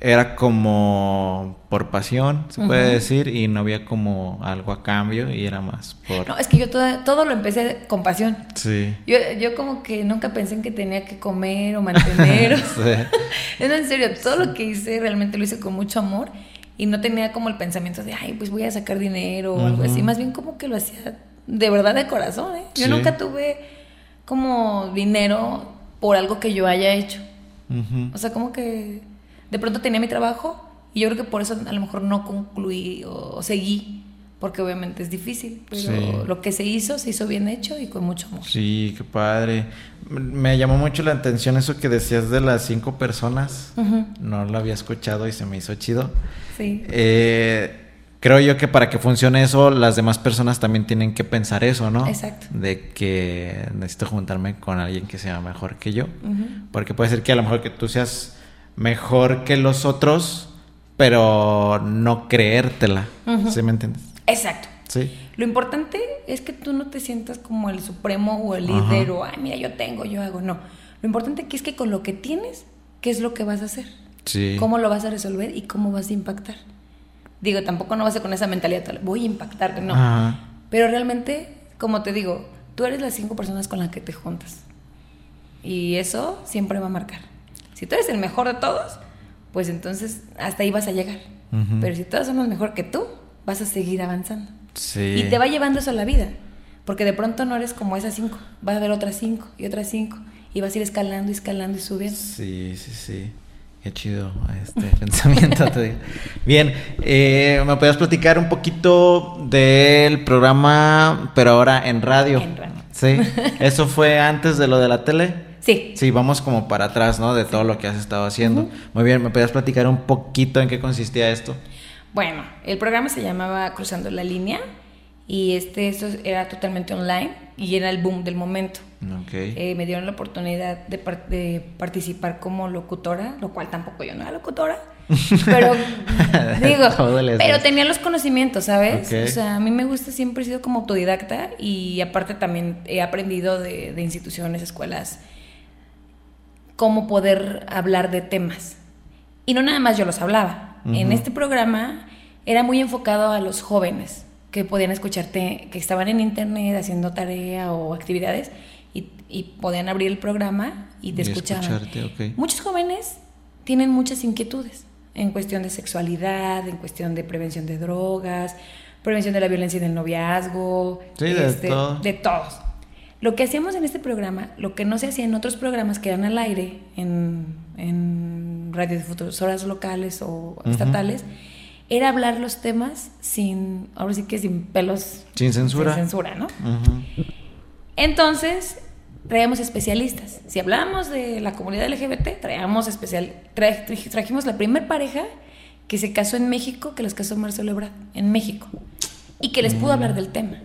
[SPEAKER 1] era como por pasión, se puede decir, y no había como algo a cambio y era más por...
[SPEAKER 2] No, es que yo todo, todo lo empecé con pasión.
[SPEAKER 1] Sí.
[SPEAKER 2] Yo, yo como que nunca pensé en que tenía que comer o mantener. sí. en serio, todo lo que hice realmente lo hice con mucho amor y no tenía como el pensamiento de, ay, pues voy a sacar dinero o algo así, más bien como que lo hacía de verdad de corazón. ¿eh? Yo nunca tuve como dinero por algo que yo haya hecho. O sea, como que de pronto tenía mi trabajo y yo creo que por eso a lo mejor no concluí o, seguí, porque obviamente es difícil, pero lo que se hizo, se hizo bien hecho y con mucho amor.
[SPEAKER 1] Sí, qué padre. Me llamó mucho la atención eso que decías de las cinco personas. No lo había escuchado y se me hizo chido.
[SPEAKER 2] Sí.
[SPEAKER 1] Eh, creo yo que para que funcione eso, las demás personas también tienen que pensar eso, ¿no?
[SPEAKER 2] Exacto.
[SPEAKER 1] De que necesito juntarme con alguien que sea mejor que yo. Porque puede ser que a lo mejor que tú seas mejor que los otros, pero no creértela. ¿Sí me entiendes?
[SPEAKER 2] Exacto.
[SPEAKER 1] Sí.
[SPEAKER 2] Lo importante es que tú no te sientas como el supremo o el líder o, ay, mira, yo tengo, yo hago. No. Lo importante aquí es que con lo que tienes, ¿qué es lo que vas a hacer?
[SPEAKER 1] Sí.
[SPEAKER 2] ¿Cómo lo vas a resolver y cómo vas a impactar? Digo, tampoco no vas a con esa mentalidad, voy a impactar, no. Pero realmente, como te digo, tú eres las cinco personas con las que te juntas. Y eso siempre va a marcar. Si tú eres el mejor de todos, pues entonces hasta ahí vas a llegar. Pero si todos somos mejor que tú, vas a seguir avanzando.
[SPEAKER 1] Sí.
[SPEAKER 2] Y te va llevando eso a la vida. Porque de pronto no eres como esas cinco. Vas a ver otras cinco y otras cinco. Y vas a ir escalando y escalando y subiendo.
[SPEAKER 1] Sí, sí, sí. Qué chido este pensamiento. Bien, eh, ¿me podías platicar un poquito del programa, pero ahora en radio?
[SPEAKER 2] En radio.
[SPEAKER 1] Sí, ¿eso fue antes de lo de la tele?
[SPEAKER 2] Sí.
[SPEAKER 1] Sí, vamos como para atrás, ¿no? De todo lo que has estado haciendo. Muy bien, ¿me podías platicar un poquito en qué consistía esto?
[SPEAKER 2] Bueno, el programa se llamaba Cruzando la Línea y este esto era totalmente online y era el boom del momento.
[SPEAKER 1] Okay.
[SPEAKER 2] Eh, me dieron la oportunidad de, de, participar como locutora, lo cual tampoco yo no era locutora, pero digo, pero tenía los conocimientos, ¿sabes? O sea, a mí me gusta, siempre he sido como autodidacta y aparte también he aprendido de, de instituciones, escuelas, cómo poder hablar de temas. Y no nada más yo los hablaba, en este programa era muy enfocado a los jóvenes que podían escucharte, que estaban en internet haciendo tarea o actividades y, podían abrir el programa y te escuchaban. Muchos jóvenes tienen muchas inquietudes en cuestión de sexualidad, en cuestión de prevención de drogas, prevención de la violencia y del noviazgo,
[SPEAKER 1] de, este,
[SPEAKER 2] de todos. Lo que hacíamos en este programa, lo que no se hacía en otros programas que eran al aire, en, en radiodifusoras locales o estatales, era hablar los temas sin, ahora sí que sin pelos.
[SPEAKER 1] Sin censura.
[SPEAKER 2] Sin censura, ¿no? Entonces, traíamos especialistas. Si hablábamos de la comunidad LGBT, traíamos especial, trajimos la primera pareja que se casó en México, que los casó Marcelo Ebrard, en México, y que les pudo hablar del tema.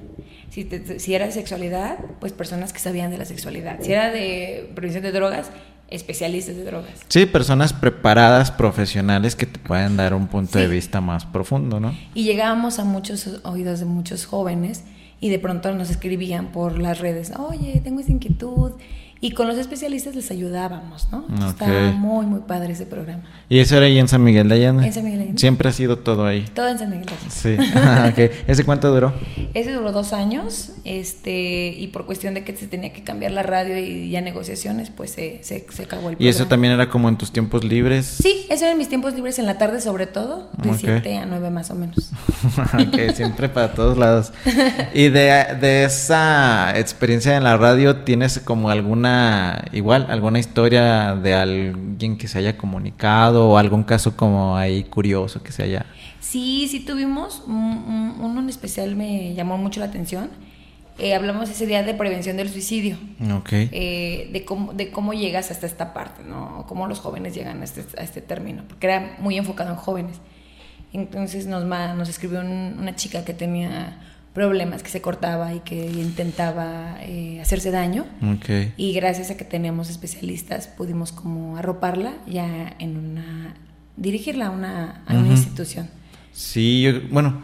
[SPEAKER 2] Si, era de sexualidad, pues personas que sabían de la sexualidad. Si era de prevención de drogas, especialistas de drogas.
[SPEAKER 1] Sí, personas preparadas, profesionales que te pueden dar un punto de vista más profundo, ¿no?
[SPEAKER 2] Y llegábamos a muchos oídos de muchos jóvenes y de pronto nos escribían por las redes, oye, tengo esa inquietud, y con los especialistas les ayudábamos, ¿no? Estaba muy, muy padre ese programa.
[SPEAKER 1] ¿Y eso era ahí en San Miguel de Allende?
[SPEAKER 2] En San Miguel de Allende.
[SPEAKER 1] Siempre ha sido todo ahí.
[SPEAKER 2] Todo en San Miguel de Allende.
[SPEAKER 1] Sí. Ah, okay. ¿Ese cuánto duró?
[SPEAKER 2] Ese duró dos años, este, y por cuestión de que se tenía que cambiar la radio y ya negociaciones, pues se, se, se acabó el programa.
[SPEAKER 1] ¿Y eso también era como en tus tiempos libres?
[SPEAKER 2] Sí, eso era en mis tiempos libres en la tarde sobre todo, de 7 a 9 más o menos.
[SPEAKER 1] ok, siempre para todos lados. ¿Y de, de esa experiencia en la radio tienes como alguna igual alguna historia de alguien que se haya comunicado o algún caso como ahí curioso que se haya.
[SPEAKER 2] Sí, sí tuvimos. Uno en especial me llamó mucho la atención. Eh, hablamos ese día de prevención del suicidio.
[SPEAKER 1] Ok.
[SPEAKER 2] Eh, de, cómo, de cómo llegas hasta esta parte, ¿no? Cómo los jóvenes llegan a este, a este término, porque era muy enfocado en jóvenes. Entonces nos, nos escribió una chica que tenía problemas, que se cortaba y que intentaba eh, hacerse daño. Y gracias a que teníamos especialistas pudimos como arroparla ya en una, dirigirla a una, a una institución.
[SPEAKER 1] Sí, yo, bueno,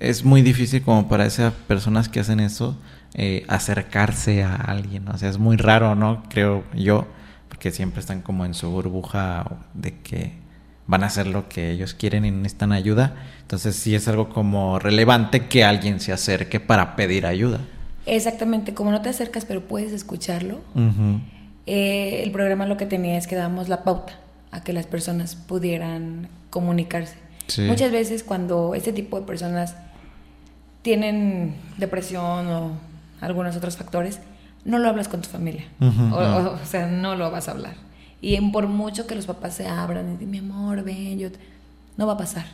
[SPEAKER 1] es muy difícil como para esas personas que hacen eso eh, acercarse a alguien, o sea, es muy raro, ¿no? Creo yo, porque siempre están como en su burbuja de que van a hacer lo que ellos quieren y necesitan ayuda. Entonces sí es algo como relevante que alguien se acerque para pedir ayuda.
[SPEAKER 2] Exactamente, como no te acercas pero puedes escucharlo, eh, el programa lo que tenía es que dábamos la pauta a que las personas pudieran comunicarse. Muchas veces cuando este tipo de personas tienen depresión o algunos otros factores, no lo hablas con tu familia. o, sea, no lo vas a hablar. Y por mucho que los papás se abran y digan, mi amor, ven, yo... No va a pasar.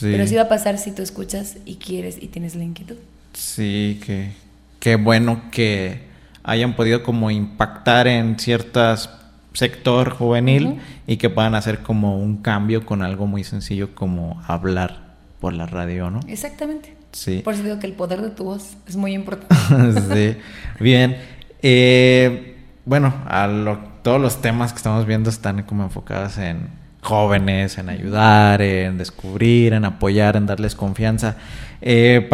[SPEAKER 2] Pero sí va a pasar si tú escuchas y quieres y tienes la inquietud.
[SPEAKER 1] Sí, que qué bueno que hayan podido como impactar en ciertas sector juvenil y que puedan hacer como un cambio con algo muy sencillo como hablar por la radio, ¿no?
[SPEAKER 2] Exactamente.
[SPEAKER 1] Sí.
[SPEAKER 2] Por eso digo que el poder de tu voz es muy importante.
[SPEAKER 1] sí. Bien. Eh, bueno, a todos los temas que estamos viendo están como enfocados en jóvenes, en ayudar, en descubrir, en apoyar, en darles confianza. Eh,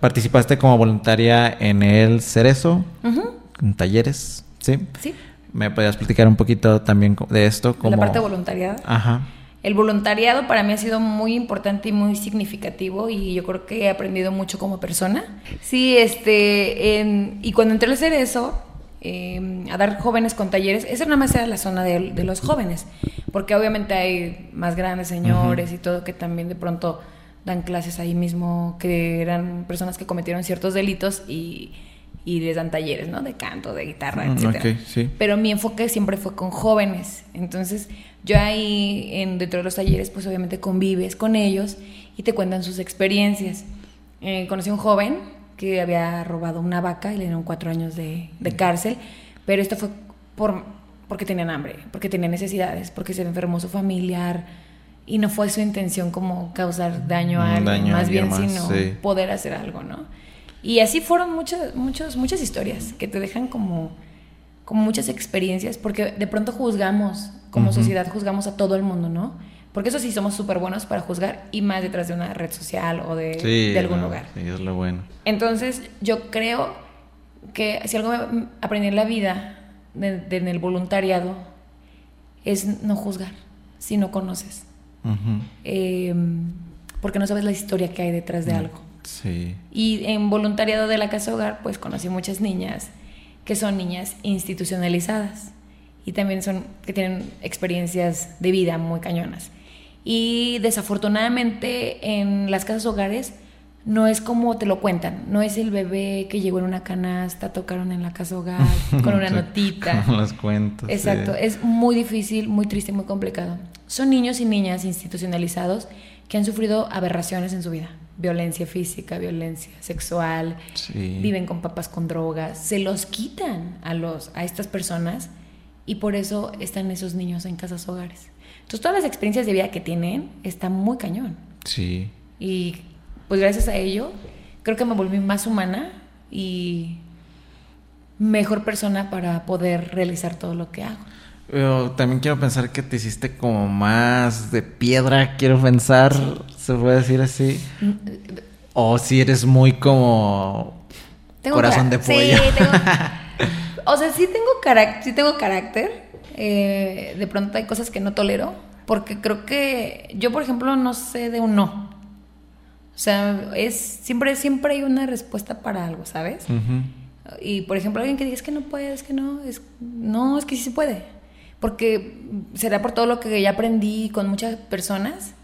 [SPEAKER 1] participaste como voluntaria en el Cerezo, en talleres, ¿sí?
[SPEAKER 2] Sí.
[SPEAKER 1] ¿Me podías platicar un poquito también de esto?
[SPEAKER 2] Como... La parte de voluntariado.
[SPEAKER 1] Ajá.
[SPEAKER 2] El voluntariado para mí ha sido muy importante y muy significativo y yo creo que he aprendido mucho como persona. Sí, este, y cuando entré a hacer em, a dar jóvenes con talleres, esa nada más era la zona de, los jóvenes, porque obviamente hay más grandes señores y todo que también de pronto dan clases ahí mismo, que eran personas que cometieron ciertos delitos y y les dan talleres, ¿no? De canto, de guitarra, mm, etc. Pero mi enfoque siempre fue con jóvenes. Entonces, yo ahí, en, dentro de los talleres, pues obviamente convives con ellos y te cuentan sus experiencias. Eh, conocí a un joven que había robado una vaca y le dieron cuatro años de, de cárcel, pero esto fue por, porque tenían hambre, porque tenían necesidades, porque se enfermó su familiar y no fue su intención como causar daño a alguien, más bien sino poder hacer algo, ¿no? Y así fueron muchas, muchas, muchas historias que te dejan como, como muchas experiencias, porque de pronto juzgamos, como sociedad juzgamos a todo el mundo, ¿no? Porque eso sí somos súper buenos para juzgar y más detrás de una red social o de, algún lugar.
[SPEAKER 1] Sí, es lo bueno.
[SPEAKER 2] Entonces, yo creo que si algo aprendí en la vida, en el voluntariado, es no juzgar si no conoces. Em, porque no sabes la historia que hay detrás de mm. algo. Y en voluntariado de la Casa Hogar, pues conocí muchas niñas que son niñas institucionalizadas y también son que tienen experiencias de vida muy cañonas. Y desafortunadamente en las casas hogares no es como te lo cuentan, no es el bebé que llegó en una canasta, tocaron en la casa hogar con una notita.
[SPEAKER 1] Con los cuentos.
[SPEAKER 2] Exacto, es muy difícil, muy triste, muy complicado. Son niños y niñas institucionalizados que han sufrido aberraciones en su vida violencia física, violencia sexual, viven con papás con drogas, se los quitan a, los, a estas personas y por eso están esos niños en casas hogares. Entonces todas las experiencias de vida que tienen están muy cañón.
[SPEAKER 1] Sí.
[SPEAKER 2] Y pues gracias a ello creo que me volví más humana y mejor persona para poder realizar todo lo que hago.
[SPEAKER 1] Pero también quiero pensar que te hiciste como más de piedra, quiero pensar, se puede decir así. O si eres muy como corazón de pollo. Sí, tengo,
[SPEAKER 2] o sea, sí tengo, carac sí tengo carácter. Eh, de pronto hay cosas que no tolero. Porque creo que yo, por ejemplo, no sé de un no. O sea, es siempre, siempre hay una respuesta para algo, ¿sabes? Y por ejemplo, alguien que diga es que no puede, es que no, es no, es que sí se puede porque será por todo lo que ya aprendí con muchas personas,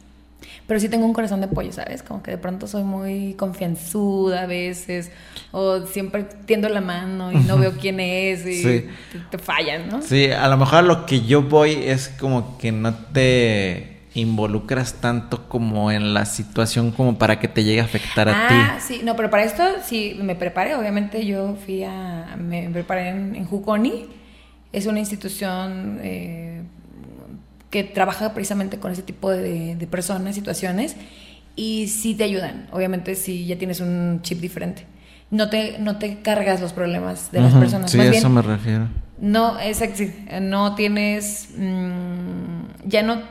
[SPEAKER 2] pero sí tengo un corazón de pollo, ¿sabes? Como que de pronto soy muy confianzuda a veces, o siempre tiendo la mano y no veo quién es y te, fallan, ¿no?
[SPEAKER 1] Sí, a lo mejor lo que yo voy es como que no te involucras tanto como en la situación como para que te llegue a afectar a ti.
[SPEAKER 2] Ah, sí, no, pero para esto sí me preparé, obviamente yo fui a, me preparé en, en Juconi es una institución eh, que trabaja precisamente con ese tipo de, personas, situaciones, y sí te ayudan, obviamente si ya tienes un chip diferente. No te, no te cargas los problemas de las personas.
[SPEAKER 1] Sí, a eso me refiero.
[SPEAKER 2] No, exacto, no tienes, mm, ya no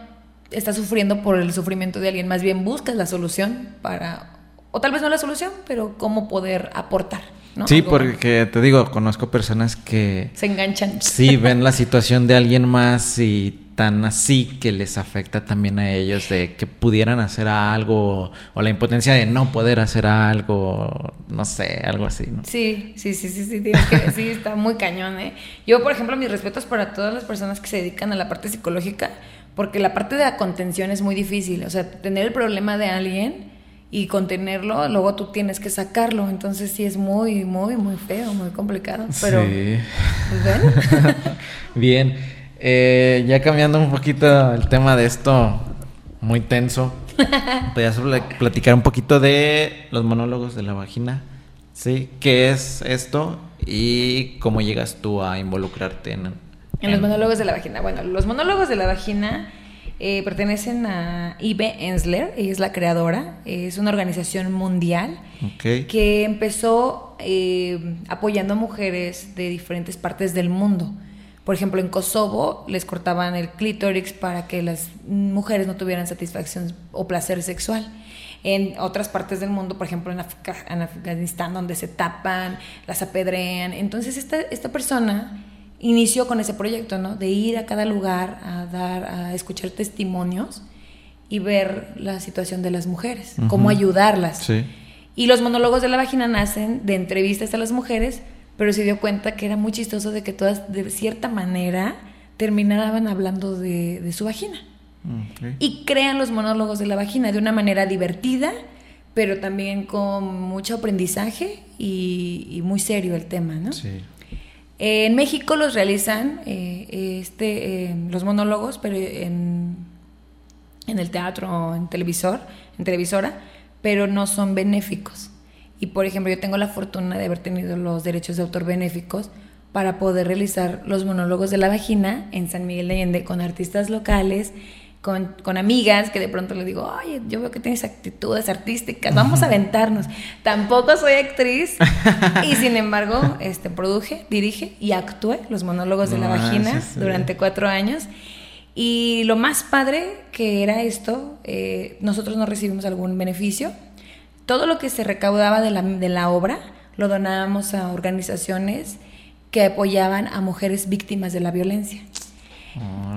[SPEAKER 2] estás sufriendo por el sufrimiento de alguien, más bien buscas la solución para, o tal vez no la solución, pero cómo poder aportar.
[SPEAKER 1] Sí, porque te digo, conozco personas que...
[SPEAKER 2] Se enganchan.
[SPEAKER 1] Sí, ven la situación de alguien más y tan así que les afecta también a ellos de que pudieran hacer algo o la impotencia de no poder hacer algo, no sé, algo así, ¿no?
[SPEAKER 2] Sí, sí, sí, sí, sí, sí, está muy cañón, ¿eh? Yo, por ejemplo, mis respetos para todas las personas que se dedican a la parte psicológica, porque la parte de la contención es muy difícil, o sea, tener el problema de alguien y contenerlo, luego tú tienes que sacarlo. Entonces sí es muy, muy, muy feo, muy complicado. Pero, sí.
[SPEAKER 1] Pues, Bien. Eh, ya cambiando un poquito el tema de esto muy tenso. ¿podrías platicar un poquito de los monólogos de la vagina? Sí, ¿qué es esto y cómo llegas tú a involucrarte en,
[SPEAKER 2] en los monólogos de la vagina? Bueno, los monólogos de la vagina eh, pertenecen a Ibe Ensler, ella es la creadora, es una organización mundial que empezó eh, apoyando a mujeres de diferentes partes del mundo. Por ejemplo, en Kosovo les cortaban el clítoris para que las mujeres no tuvieran satisfacción o placer sexual. En otras partes del mundo, por ejemplo en, Afganistán, donde se tapan, las apedrean. Entonces esta, esta persona inició con ese proyecto, ¿no? De ir a cada lugar a dar, a escuchar testimonios y ver la situación de las mujeres, cómo ayudarlas. Y los monólogos de la vagina nacen de entrevistas a las mujeres, pero se dio cuenta que era muy chistoso de que todas, de cierta manera, terminaban hablando de, su vagina. Y crean los monólogos de la vagina de una manera divertida, pero también con mucho aprendizaje y, y muy serio el tema, ¿no? Sí en México los realizan eh, este, eh, los monólogos, pero en, en el teatro o en televisor, en televisora, pero no son benéficos. Y por ejemplo, yo tengo la fortuna de haber tenido los derechos de autor benéficos para poder realizar los monólogos de la vagina en San Miguel de Allende con artistas locales con, con, amigas que de pronto le digo, oye, yo veo que tienes actitudes artísticas, vamos a aventarnos. Tampoco soy actriz y sin embargo, este, produje, dirige y actué los monólogos de la vagina durante cuatro años. Y lo más padre que era esto, eh, nosotros no recibimos algún beneficio. Todo lo que se recaudaba de la, de la obra lo donábamos a organizaciones que apoyaban a mujeres víctimas de la violencia.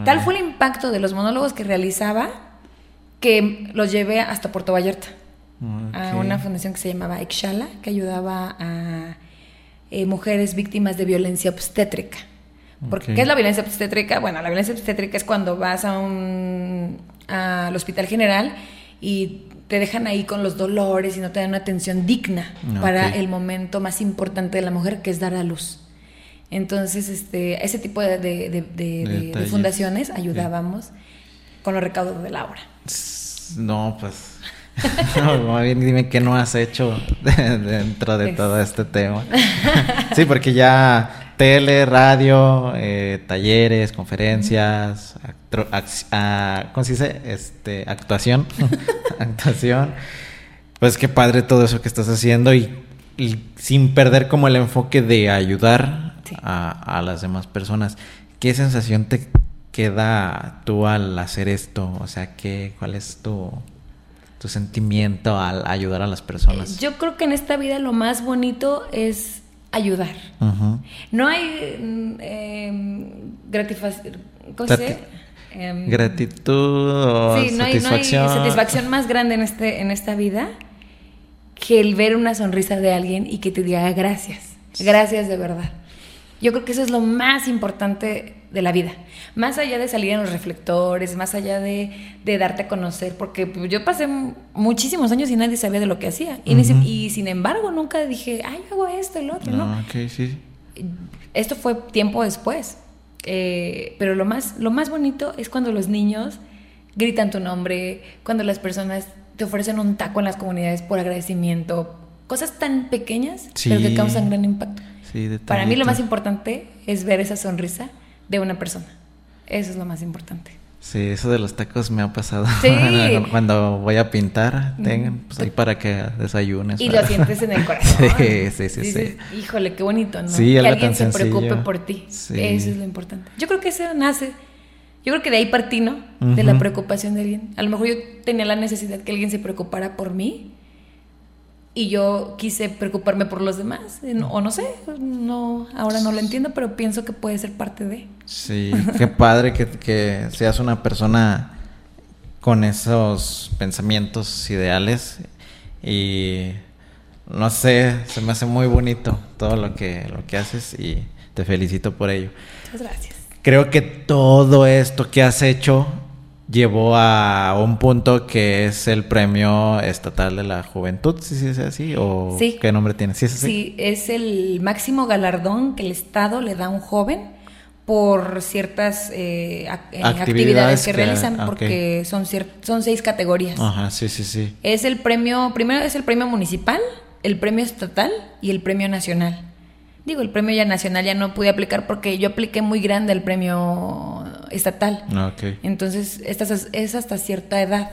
[SPEAKER 2] Tal fue el impacto de los monólogos que realizaba que los llevé hasta Puerto Vallarta, a una fundación que se llamaba Exhala, que ayudaba a eh, mujeres víctimas de violencia obstétrica. Porque, ¿Qué es la violencia obstétrica? Bueno, la violencia obstétrica es cuando vas a un, al hospital general y te dejan ahí con los dolores y no te dan una atención digna para el momento más importante de la mujer, que es dar a luz. Entonces, este, ese tipo de, fundaciones ayudábamos con los recaudos de la obra.
[SPEAKER 1] No, pues. no, dime qué no has hecho dentro de todo este tema. sí, porque ya tele, radio, eh, talleres, conferencias, ¿cómo se dice? Este, actuación. actuación. Pues qué padre todo eso que estás haciendo y sin perder como el enfoque de ayudar a, las demás personas. ¿Qué sensación te queda tú al hacer esto? O sea, ¿qué, ¿cuál es tu, tu sentimiento al ayudar a las personas?
[SPEAKER 2] Yo creo que en esta vida lo más bonito es ayudar. No hay eh, gratificación.
[SPEAKER 1] gratitud o satisfacción.
[SPEAKER 2] No hay, satisfacción más grande en, este, en esta vida que el ver una sonrisa de alguien y que te diga gracias. Gracias de verdad. Yo creo que eso es lo más importante de la vida. Más allá de salir en los reflectores, más allá de, darte a conocer, porque yo pasé muchísimos años y nadie sabía de lo que hacía. Y, sin embargo nunca dije, ay, hago esto, el otro, ¿no?
[SPEAKER 1] Ah, sí.
[SPEAKER 2] Esto fue tiempo después. Eh, pero lo más, lo más bonito es cuando los niños gritan tu nombre, cuando las personas te ofrecen un taco en las comunidades por agradecimiento. Cosas tan pequeñas, pero que causan gran impacto. Para mí lo más importante es ver esa sonrisa de una persona. Eso es lo más importante.
[SPEAKER 1] Sí, eso de los tacos me ha pasado. Cuando voy a pintar, tengan pues ahí para que desayunes.
[SPEAKER 2] Y lo sientes en el corazón. sí, sí, sí, sí. Híjole, qué bonito, ¿no? que alguien se preocupe por ti. Eso es lo importante. Yo creo que eso nace. Yo creo que de ahí partí, ¿no? De la preocupación de alguien. A lo mejor yo tenía la necesidad que alguien se preocupara por mí y yo quise preocuparme por los demás. O no sé, no, ahora no lo entiendo, pero pienso que puede ser parte de.
[SPEAKER 1] Sí, qué padre que, seas una persona con esos pensamientos ideales y no sé, se me hace muy bonito todo lo que, lo que haces y te felicito por ello.
[SPEAKER 2] Muchas gracias.
[SPEAKER 1] Creo que todo esto que has hecho llevó a un punto que es el premio estatal de la juventud, si ¿sí, es así o qué nombre tiene,
[SPEAKER 2] ¿Sí es, así? sí, es el máximo galardón que el estado le da a un joven por ciertas eh, eh, actividades, que, realizan, porque son, son seis categorías.
[SPEAKER 1] Ajá, sí, sí, sí.
[SPEAKER 2] Es el premio, primero es el premio municipal, el premio estatal y el premio nacional. Digo, el premio ya nacional ya no pude aplicar porque yo apliqué muy grande el premio estatal.
[SPEAKER 1] Ah, okay.
[SPEAKER 2] Entonces, esta es hasta cierta edad.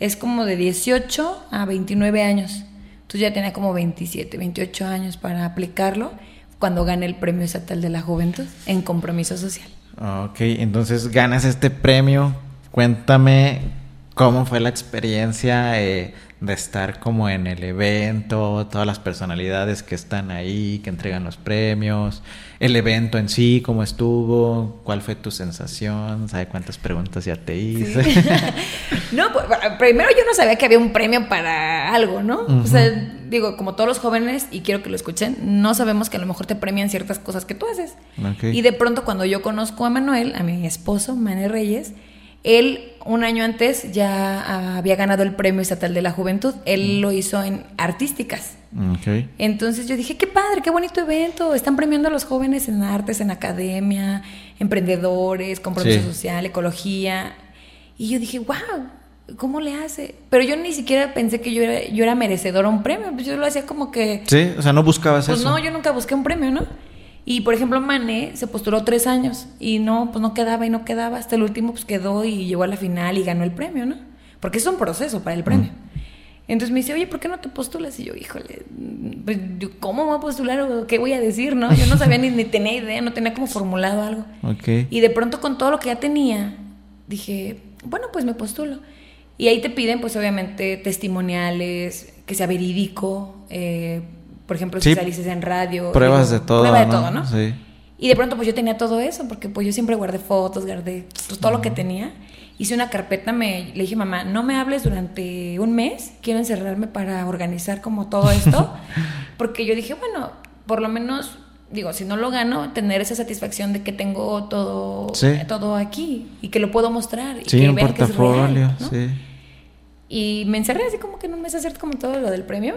[SPEAKER 2] Es como de 18 a 29 años. Entonces ya tenía como 27, 28 años para aplicarlo cuando gane el Premio Estatal de la Juventud en Compromiso Social.
[SPEAKER 1] Ok, entonces ganas este premio. Cuéntame cómo fue la experiencia eh, de estar como en el evento, todas las personalidades que están ahí, que entregan los premios, el evento en sí, cómo estuvo, cuál fue tu sensación, ¿sabe cuántas preguntas ya te hice?
[SPEAKER 2] no, pues, primero yo no sabía que había un premio para algo, ¿no? O sea, digo, como todos los jóvenes, y quiero que lo escuchen, no sabemos que a lo mejor te premian ciertas cosas que tú haces. Y de pronto cuando yo conozco a Manuel, a mi esposo, Manuel Reyes, él un año antes ya había ganado el Premio Estatal de la Juventud. Él mm. lo hizo en artísticas. Entonces yo dije, qué padre, qué bonito evento. Están premiando a los jóvenes en artes, en academia, emprendedores, compromiso social, ecología. Y yo dije, wow, ¿cómo le hace? Pero yo ni siquiera pensé que yo era, yo era merecedora a un premio. Pues yo lo hacía como que...
[SPEAKER 1] Sí, o sea, no buscabas
[SPEAKER 2] pues
[SPEAKER 1] eso.
[SPEAKER 2] no, yo nunca busqué un premio, ¿no? Y por ejemplo, Mané se postuló tres años y no, pues no quedaba y no quedaba. Hasta el último, pues quedó y llegó a la final y ganó el premio, ¿no? Porque es un proceso para el premio. Entonces me dice, oye, ¿por qué no te postulas? Y yo, híjole, pues, ¿cómo voy a postular o qué voy a decir, no? Yo no sabía ni, ni tenía idea, no tenía como formulado algo.
[SPEAKER 1] Okay.
[SPEAKER 2] Y de pronto con todo lo que ya tenía, dije, bueno, pues me postulo. Y ahí te piden, pues obviamente, testimoniales, que sea verídico, eh, por ejemplo, si saliste en radio.
[SPEAKER 1] Pruebas de todo.
[SPEAKER 2] Prueba de todo, ¿no? Sí. Y de pronto pues yo tenía todo eso, porque pues yo siempre guardé fotos, guardé pues, todo lo que tenía. Hice una carpeta, me, le dije, mamá, no me hables durante un mes, quiero encerrarme para organizar como todo esto, porque yo dije, bueno, por lo menos, digo, si no lo gano, tener esa satisfacción de que tengo todo, todo aquí y que lo puedo mostrar. Y
[SPEAKER 1] sí,
[SPEAKER 2] que
[SPEAKER 1] un portafolio, sí.
[SPEAKER 2] Y me encerré así como que en un mes a hacer como todo lo del premio.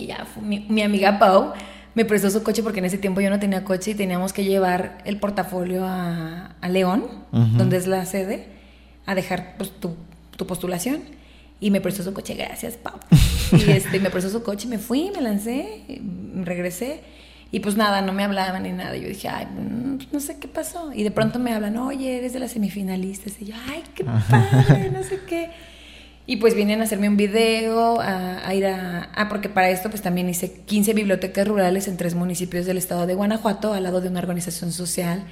[SPEAKER 2] Y ya mi, amiga Pau me prestó su coche porque en ese tiempo yo no tenía coche y teníamos que llevar el portafolio a, León, donde es la sede, a dejar pues, tu, postulación. Y me prestó su coche, gracias Pau. y este, me prestó su coche, me fui, me lancé, me regresé. Y pues nada, no me hablaban ni nada. Yo dije, ay, mm, no sé qué pasó. Y de pronto me hablan, oye, eres de las semifinalistas. Y yo, ay, qué padre, no sé qué. Y pues vienen a hacerme un video, a, ir a... Ah, porque para esto pues también hice 15 bibliotecas rurales en tres municipios del estado de Guanajuato, al lado de una organización social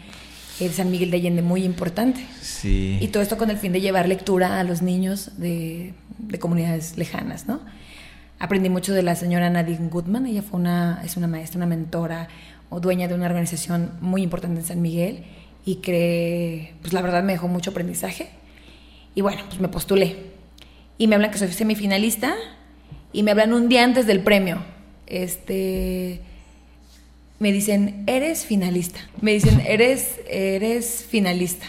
[SPEAKER 2] de San Miguel de Allende muy importante.
[SPEAKER 1] Sí.
[SPEAKER 2] Y todo esto con el fin de llevar lectura a los niños de, comunidades lejanas, ¿no? Aprendí mucho de la señora Nadine Goodman, ella fue una, es una maestra, una mentora o dueña de una organización muy importante en San Miguel y que, pues la verdad me dejó mucho aprendizaje. Y bueno, pues me postulé y me hablan que soy semifinalista y me hablan un día antes del premio. Este me dicen, "Eres finalista." Me dicen, "Eres eres finalista."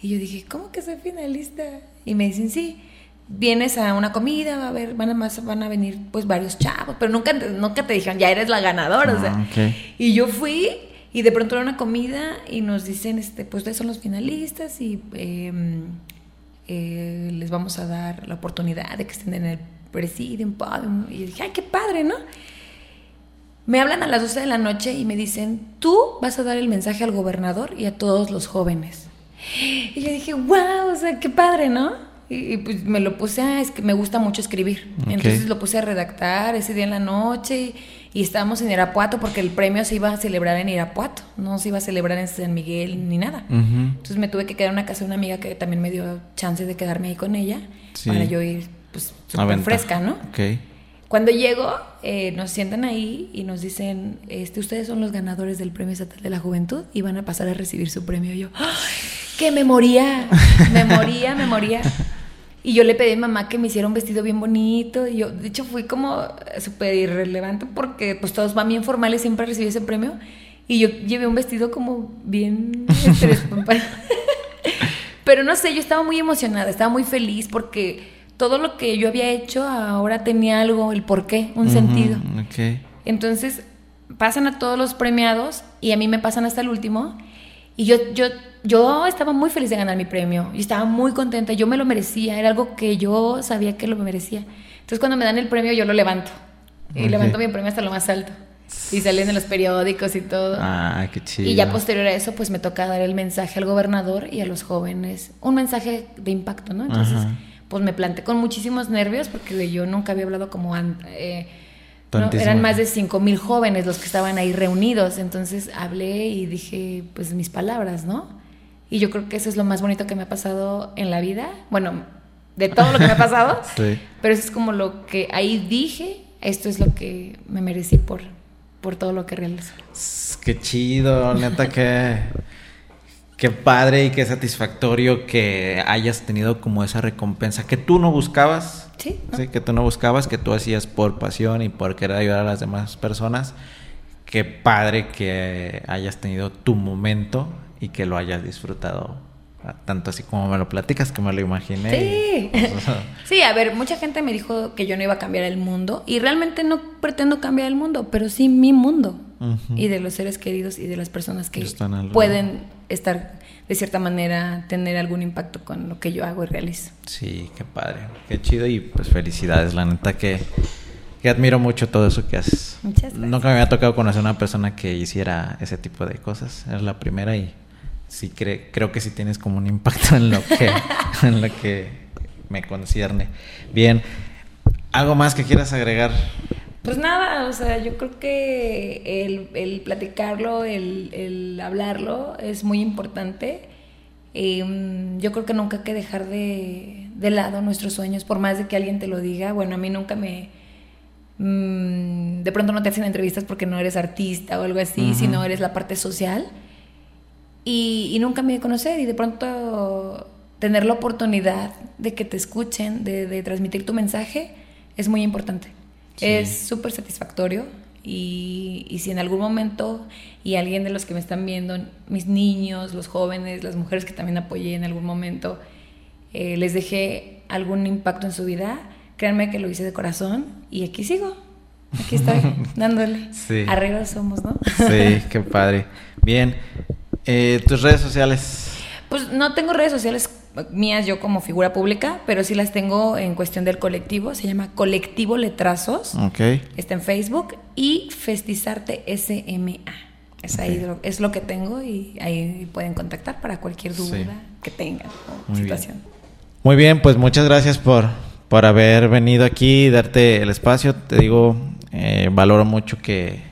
[SPEAKER 2] Y yo dije, "¿Cómo que soy finalista?" Y me dicen, "Sí." Vienes a una comida, va a ver, van a más, van a venir pues varios chavos, pero nunca, nunca te dijeron, ya eres la ganadora, o sea.
[SPEAKER 1] Ah,
[SPEAKER 2] y yo fui y de pronto era una comida y nos dicen, este, pues ustedes son los finalistas y em, eh, les vamos a dar la oportunidad de que estén en el presidium, Y yo dije, ay, qué padre, ¿no? Me hablan a las 12 de la noche y me dicen, tú vas a dar el mensaje al gobernador y a todos los jóvenes. Y yo dije, wow, o sea, qué padre, ¿no? Y, pues me lo puse a, es que me gusta mucho escribir. Entonces lo puse a redactar ese día en la noche y estábamos en Irapuato porque el premio se iba a celebrar en Irapuato, no se iba a celebrar en San Miguel ni nada. Entonces me tuve que quedar en una casa de una amiga que también me dio chance de quedarme ahí con ella para yo ir pues súper fresca, ¿no?
[SPEAKER 1] Okay.
[SPEAKER 2] Cuando llego, eh, nos sientan ahí y nos dicen, este, ustedes son los ganadores del Premio Estatal de la Juventud y van a pasar a recibir su premio. Y yo, ¡qué me moría! Me moría, me moría. Y yo le pedí a mi mamá que me hiciera un vestido bien bonito. Y yo, de hecho, fui como súper irrelevante porque pues todos van bien formales, siempre recibí ese premio. Y yo llevé un vestido como bien... Pero no sé, yo estaba muy emocionada, estaba muy feliz porque todo lo que yo había hecho ahora tenía algo, el porqué, un sentido.
[SPEAKER 1] Okay.
[SPEAKER 2] Entonces, pasan a todos los premiados y a mí me pasan hasta el último Y yo, yo, yo estaba muy feliz de ganar mi premio. Y estaba muy contenta. Yo me lo merecía. Era algo que yo sabía que lo merecía. Entonces cuando me dan el premio yo lo levanto. Y levanto mi premio hasta lo más alto. Y salen en los periódicos y todo.
[SPEAKER 1] Ah, qué chido.
[SPEAKER 2] Y ya posterior a eso, pues me toca dar el mensaje al gobernador y a los jóvenes. Un mensaje de impacto, ¿no? Entonces,
[SPEAKER 1] Ajá.
[SPEAKER 2] pues me planté con muchísimos nervios porque yo nunca había hablado como antes. Eh, no, eran más de 5 mil jóvenes los que estaban ahí reunidos. Entonces hablé y dije, pues mis palabras, ¿no? Y yo creo que eso es lo más bonito que me ha pasado en la vida. Bueno, de todo lo que me ha pasado.
[SPEAKER 1] Sí.
[SPEAKER 2] Pero eso es como lo que ahí dije, esto es lo que me merecí por, por todo lo que realizo.
[SPEAKER 1] Qué chido, neta, que... Qué padre y qué satisfactorio que hayas tenido como esa recompensa que tú no buscabas.
[SPEAKER 2] Sí, ¿no?
[SPEAKER 1] Sí, que tú no buscabas, que tú hacías por pasión y por querer ayudar a las demás personas. Qué padre que hayas tenido tu momento y que lo hayas disfrutado. ah, Tanto así como me lo platicas, que me lo imaginé.
[SPEAKER 2] Sí.
[SPEAKER 1] y-
[SPEAKER 2] Sí, a ver, mucha gente me dijo que yo no iba a cambiar el mundo y realmente no pretendo cambiar el mundo, pero sí mi mundo Y de los seres queridos y de las personas que
[SPEAKER 1] están
[SPEAKER 2] pueden estar de cierta manera, tener algún impacto con lo que yo hago y realizo.
[SPEAKER 1] Sí, qué padre, qué chido y pues felicidades, la neta que, que admiro mucho todo eso que haces.
[SPEAKER 2] Muchas gracias.
[SPEAKER 1] Nunca me había tocado conocer a una persona que hiciera ese tipo de cosas, es la primera y sí cre- creo que sí tienes como un impacto en lo que, en lo que me concierne. Bien, ¿algo más que quieras agregar?
[SPEAKER 2] Pues nada, o sea, yo creo que el, el platicarlo, el, el hablarlo es muy importante. Em, yo creo que nunca hay que dejar de, de lado nuestros sueños, por más de que alguien te lo diga. Bueno, a mí nunca me... mm, de pronto no te hacen entrevistas porque no eres artista o algo así, sino eres la parte social. Y, y nunca me a conocer y de pronto tener la oportunidad de que te escuchen, de, de transmitir tu mensaje, es muy importante.
[SPEAKER 1] Sí.
[SPEAKER 2] Es súper satisfactorio y, y si en algún momento y alguien de los que me están viendo, mis niños, los jóvenes, las mujeres que también apoyé en algún momento, eh, les dejé algún impacto en su vida, créanme que lo hice de corazón y aquí sigo. Aquí estoy, dándole.
[SPEAKER 1] Sí.
[SPEAKER 2] Arriba somos, ¿no?
[SPEAKER 1] Sí, qué padre. Bien, eh, tus redes sociales.
[SPEAKER 2] Pues no tengo redes sociales mías yo como figura pública, pero sí las tengo en cuestión del colectivo. Se llama Colectivo Letrazos.
[SPEAKER 1] Ok.
[SPEAKER 2] Está en Facebook y Festizarte SMA. Es, ahí lo, es lo que tengo y ahí pueden contactar para cualquier duda
[SPEAKER 1] Sí.
[SPEAKER 2] que tengan o
[SPEAKER 1] Muy
[SPEAKER 2] situación.
[SPEAKER 1] Muy bien, pues muchas gracias por, por haber venido aquí y darte el espacio. Te digo, eh, valoro mucho que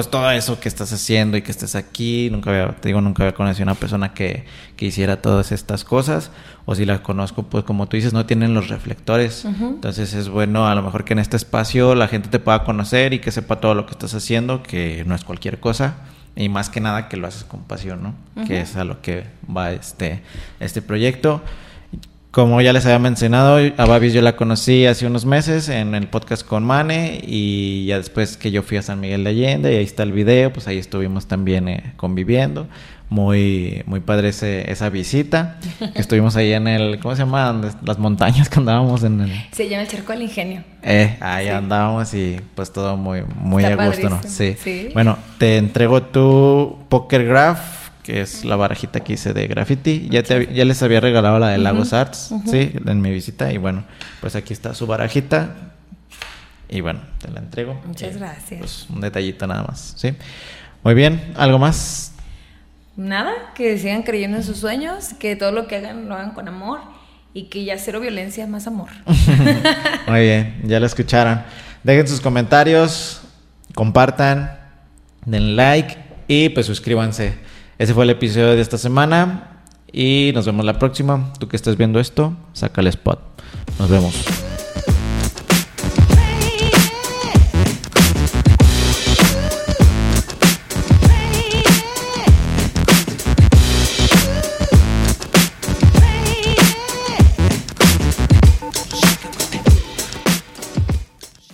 [SPEAKER 1] pues todo eso que estás haciendo y que estés aquí. Nunca había, te digo, nunca había conocido a una persona que, que hiciera todas estas cosas. O si las conozco, pues como tú dices, no tienen los reflectores. Entonces es bueno a lo mejor que en este espacio la gente te pueda conocer y que sepa todo lo que estás haciendo, que no es cualquier cosa. Y más que nada que lo haces con pasión, ¿no? Que es a lo que va este, este proyecto. Como ya les había mencionado, a Babis yo la conocí hace unos meses en el podcast con Mane y ya después que yo fui a San Miguel de Allende y ahí está el video, pues ahí estuvimos también eh, conviviendo. Muy, muy padre ese- esa visita. Que estuvimos ahí en el, ¿cómo se llama? Las montañas que andábamos en el...
[SPEAKER 2] Se llama el Charco del Ingenio.
[SPEAKER 1] Eh, ahí
[SPEAKER 2] Sí.
[SPEAKER 1] andábamos y pues todo muy, muy
[SPEAKER 2] Está
[SPEAKER 1] a gusto, ¿no? Sí.
[SPEAKER 2] sí.
[SPEAKER 1] Bueno, te entrego tu Poker Graph, que es la barajita que hice de graffiti. Ya, te, ya les había regalado la de Lagos Arts, sí, en mi visita. Y bueno, pues aquí está su barajita. Y bueno, te la entrego.
[SPEAKER 2] Muchas
[SPEAKER 1] Eh,
[SPEAKER 2] gracias.
[SPEAKER 1] Pues un detallito nada más, ¿sí? Muy bien, ¿algo más?
[SPEAKER 2] Nada, que sigan creyendo en sus sueños, que todo lo que hagan lo hagan con amor y que ya cero violencia, más amor.
[SPEAKER 1] Muy bien, ya lo escucharon. Dejen sus comentarios, compartan, den like y pues suscríbanse. Ese fue el episodio de esta semana y nos vemos la próxima. Tú que estás viendo esto, saca el spot. Nos vemos.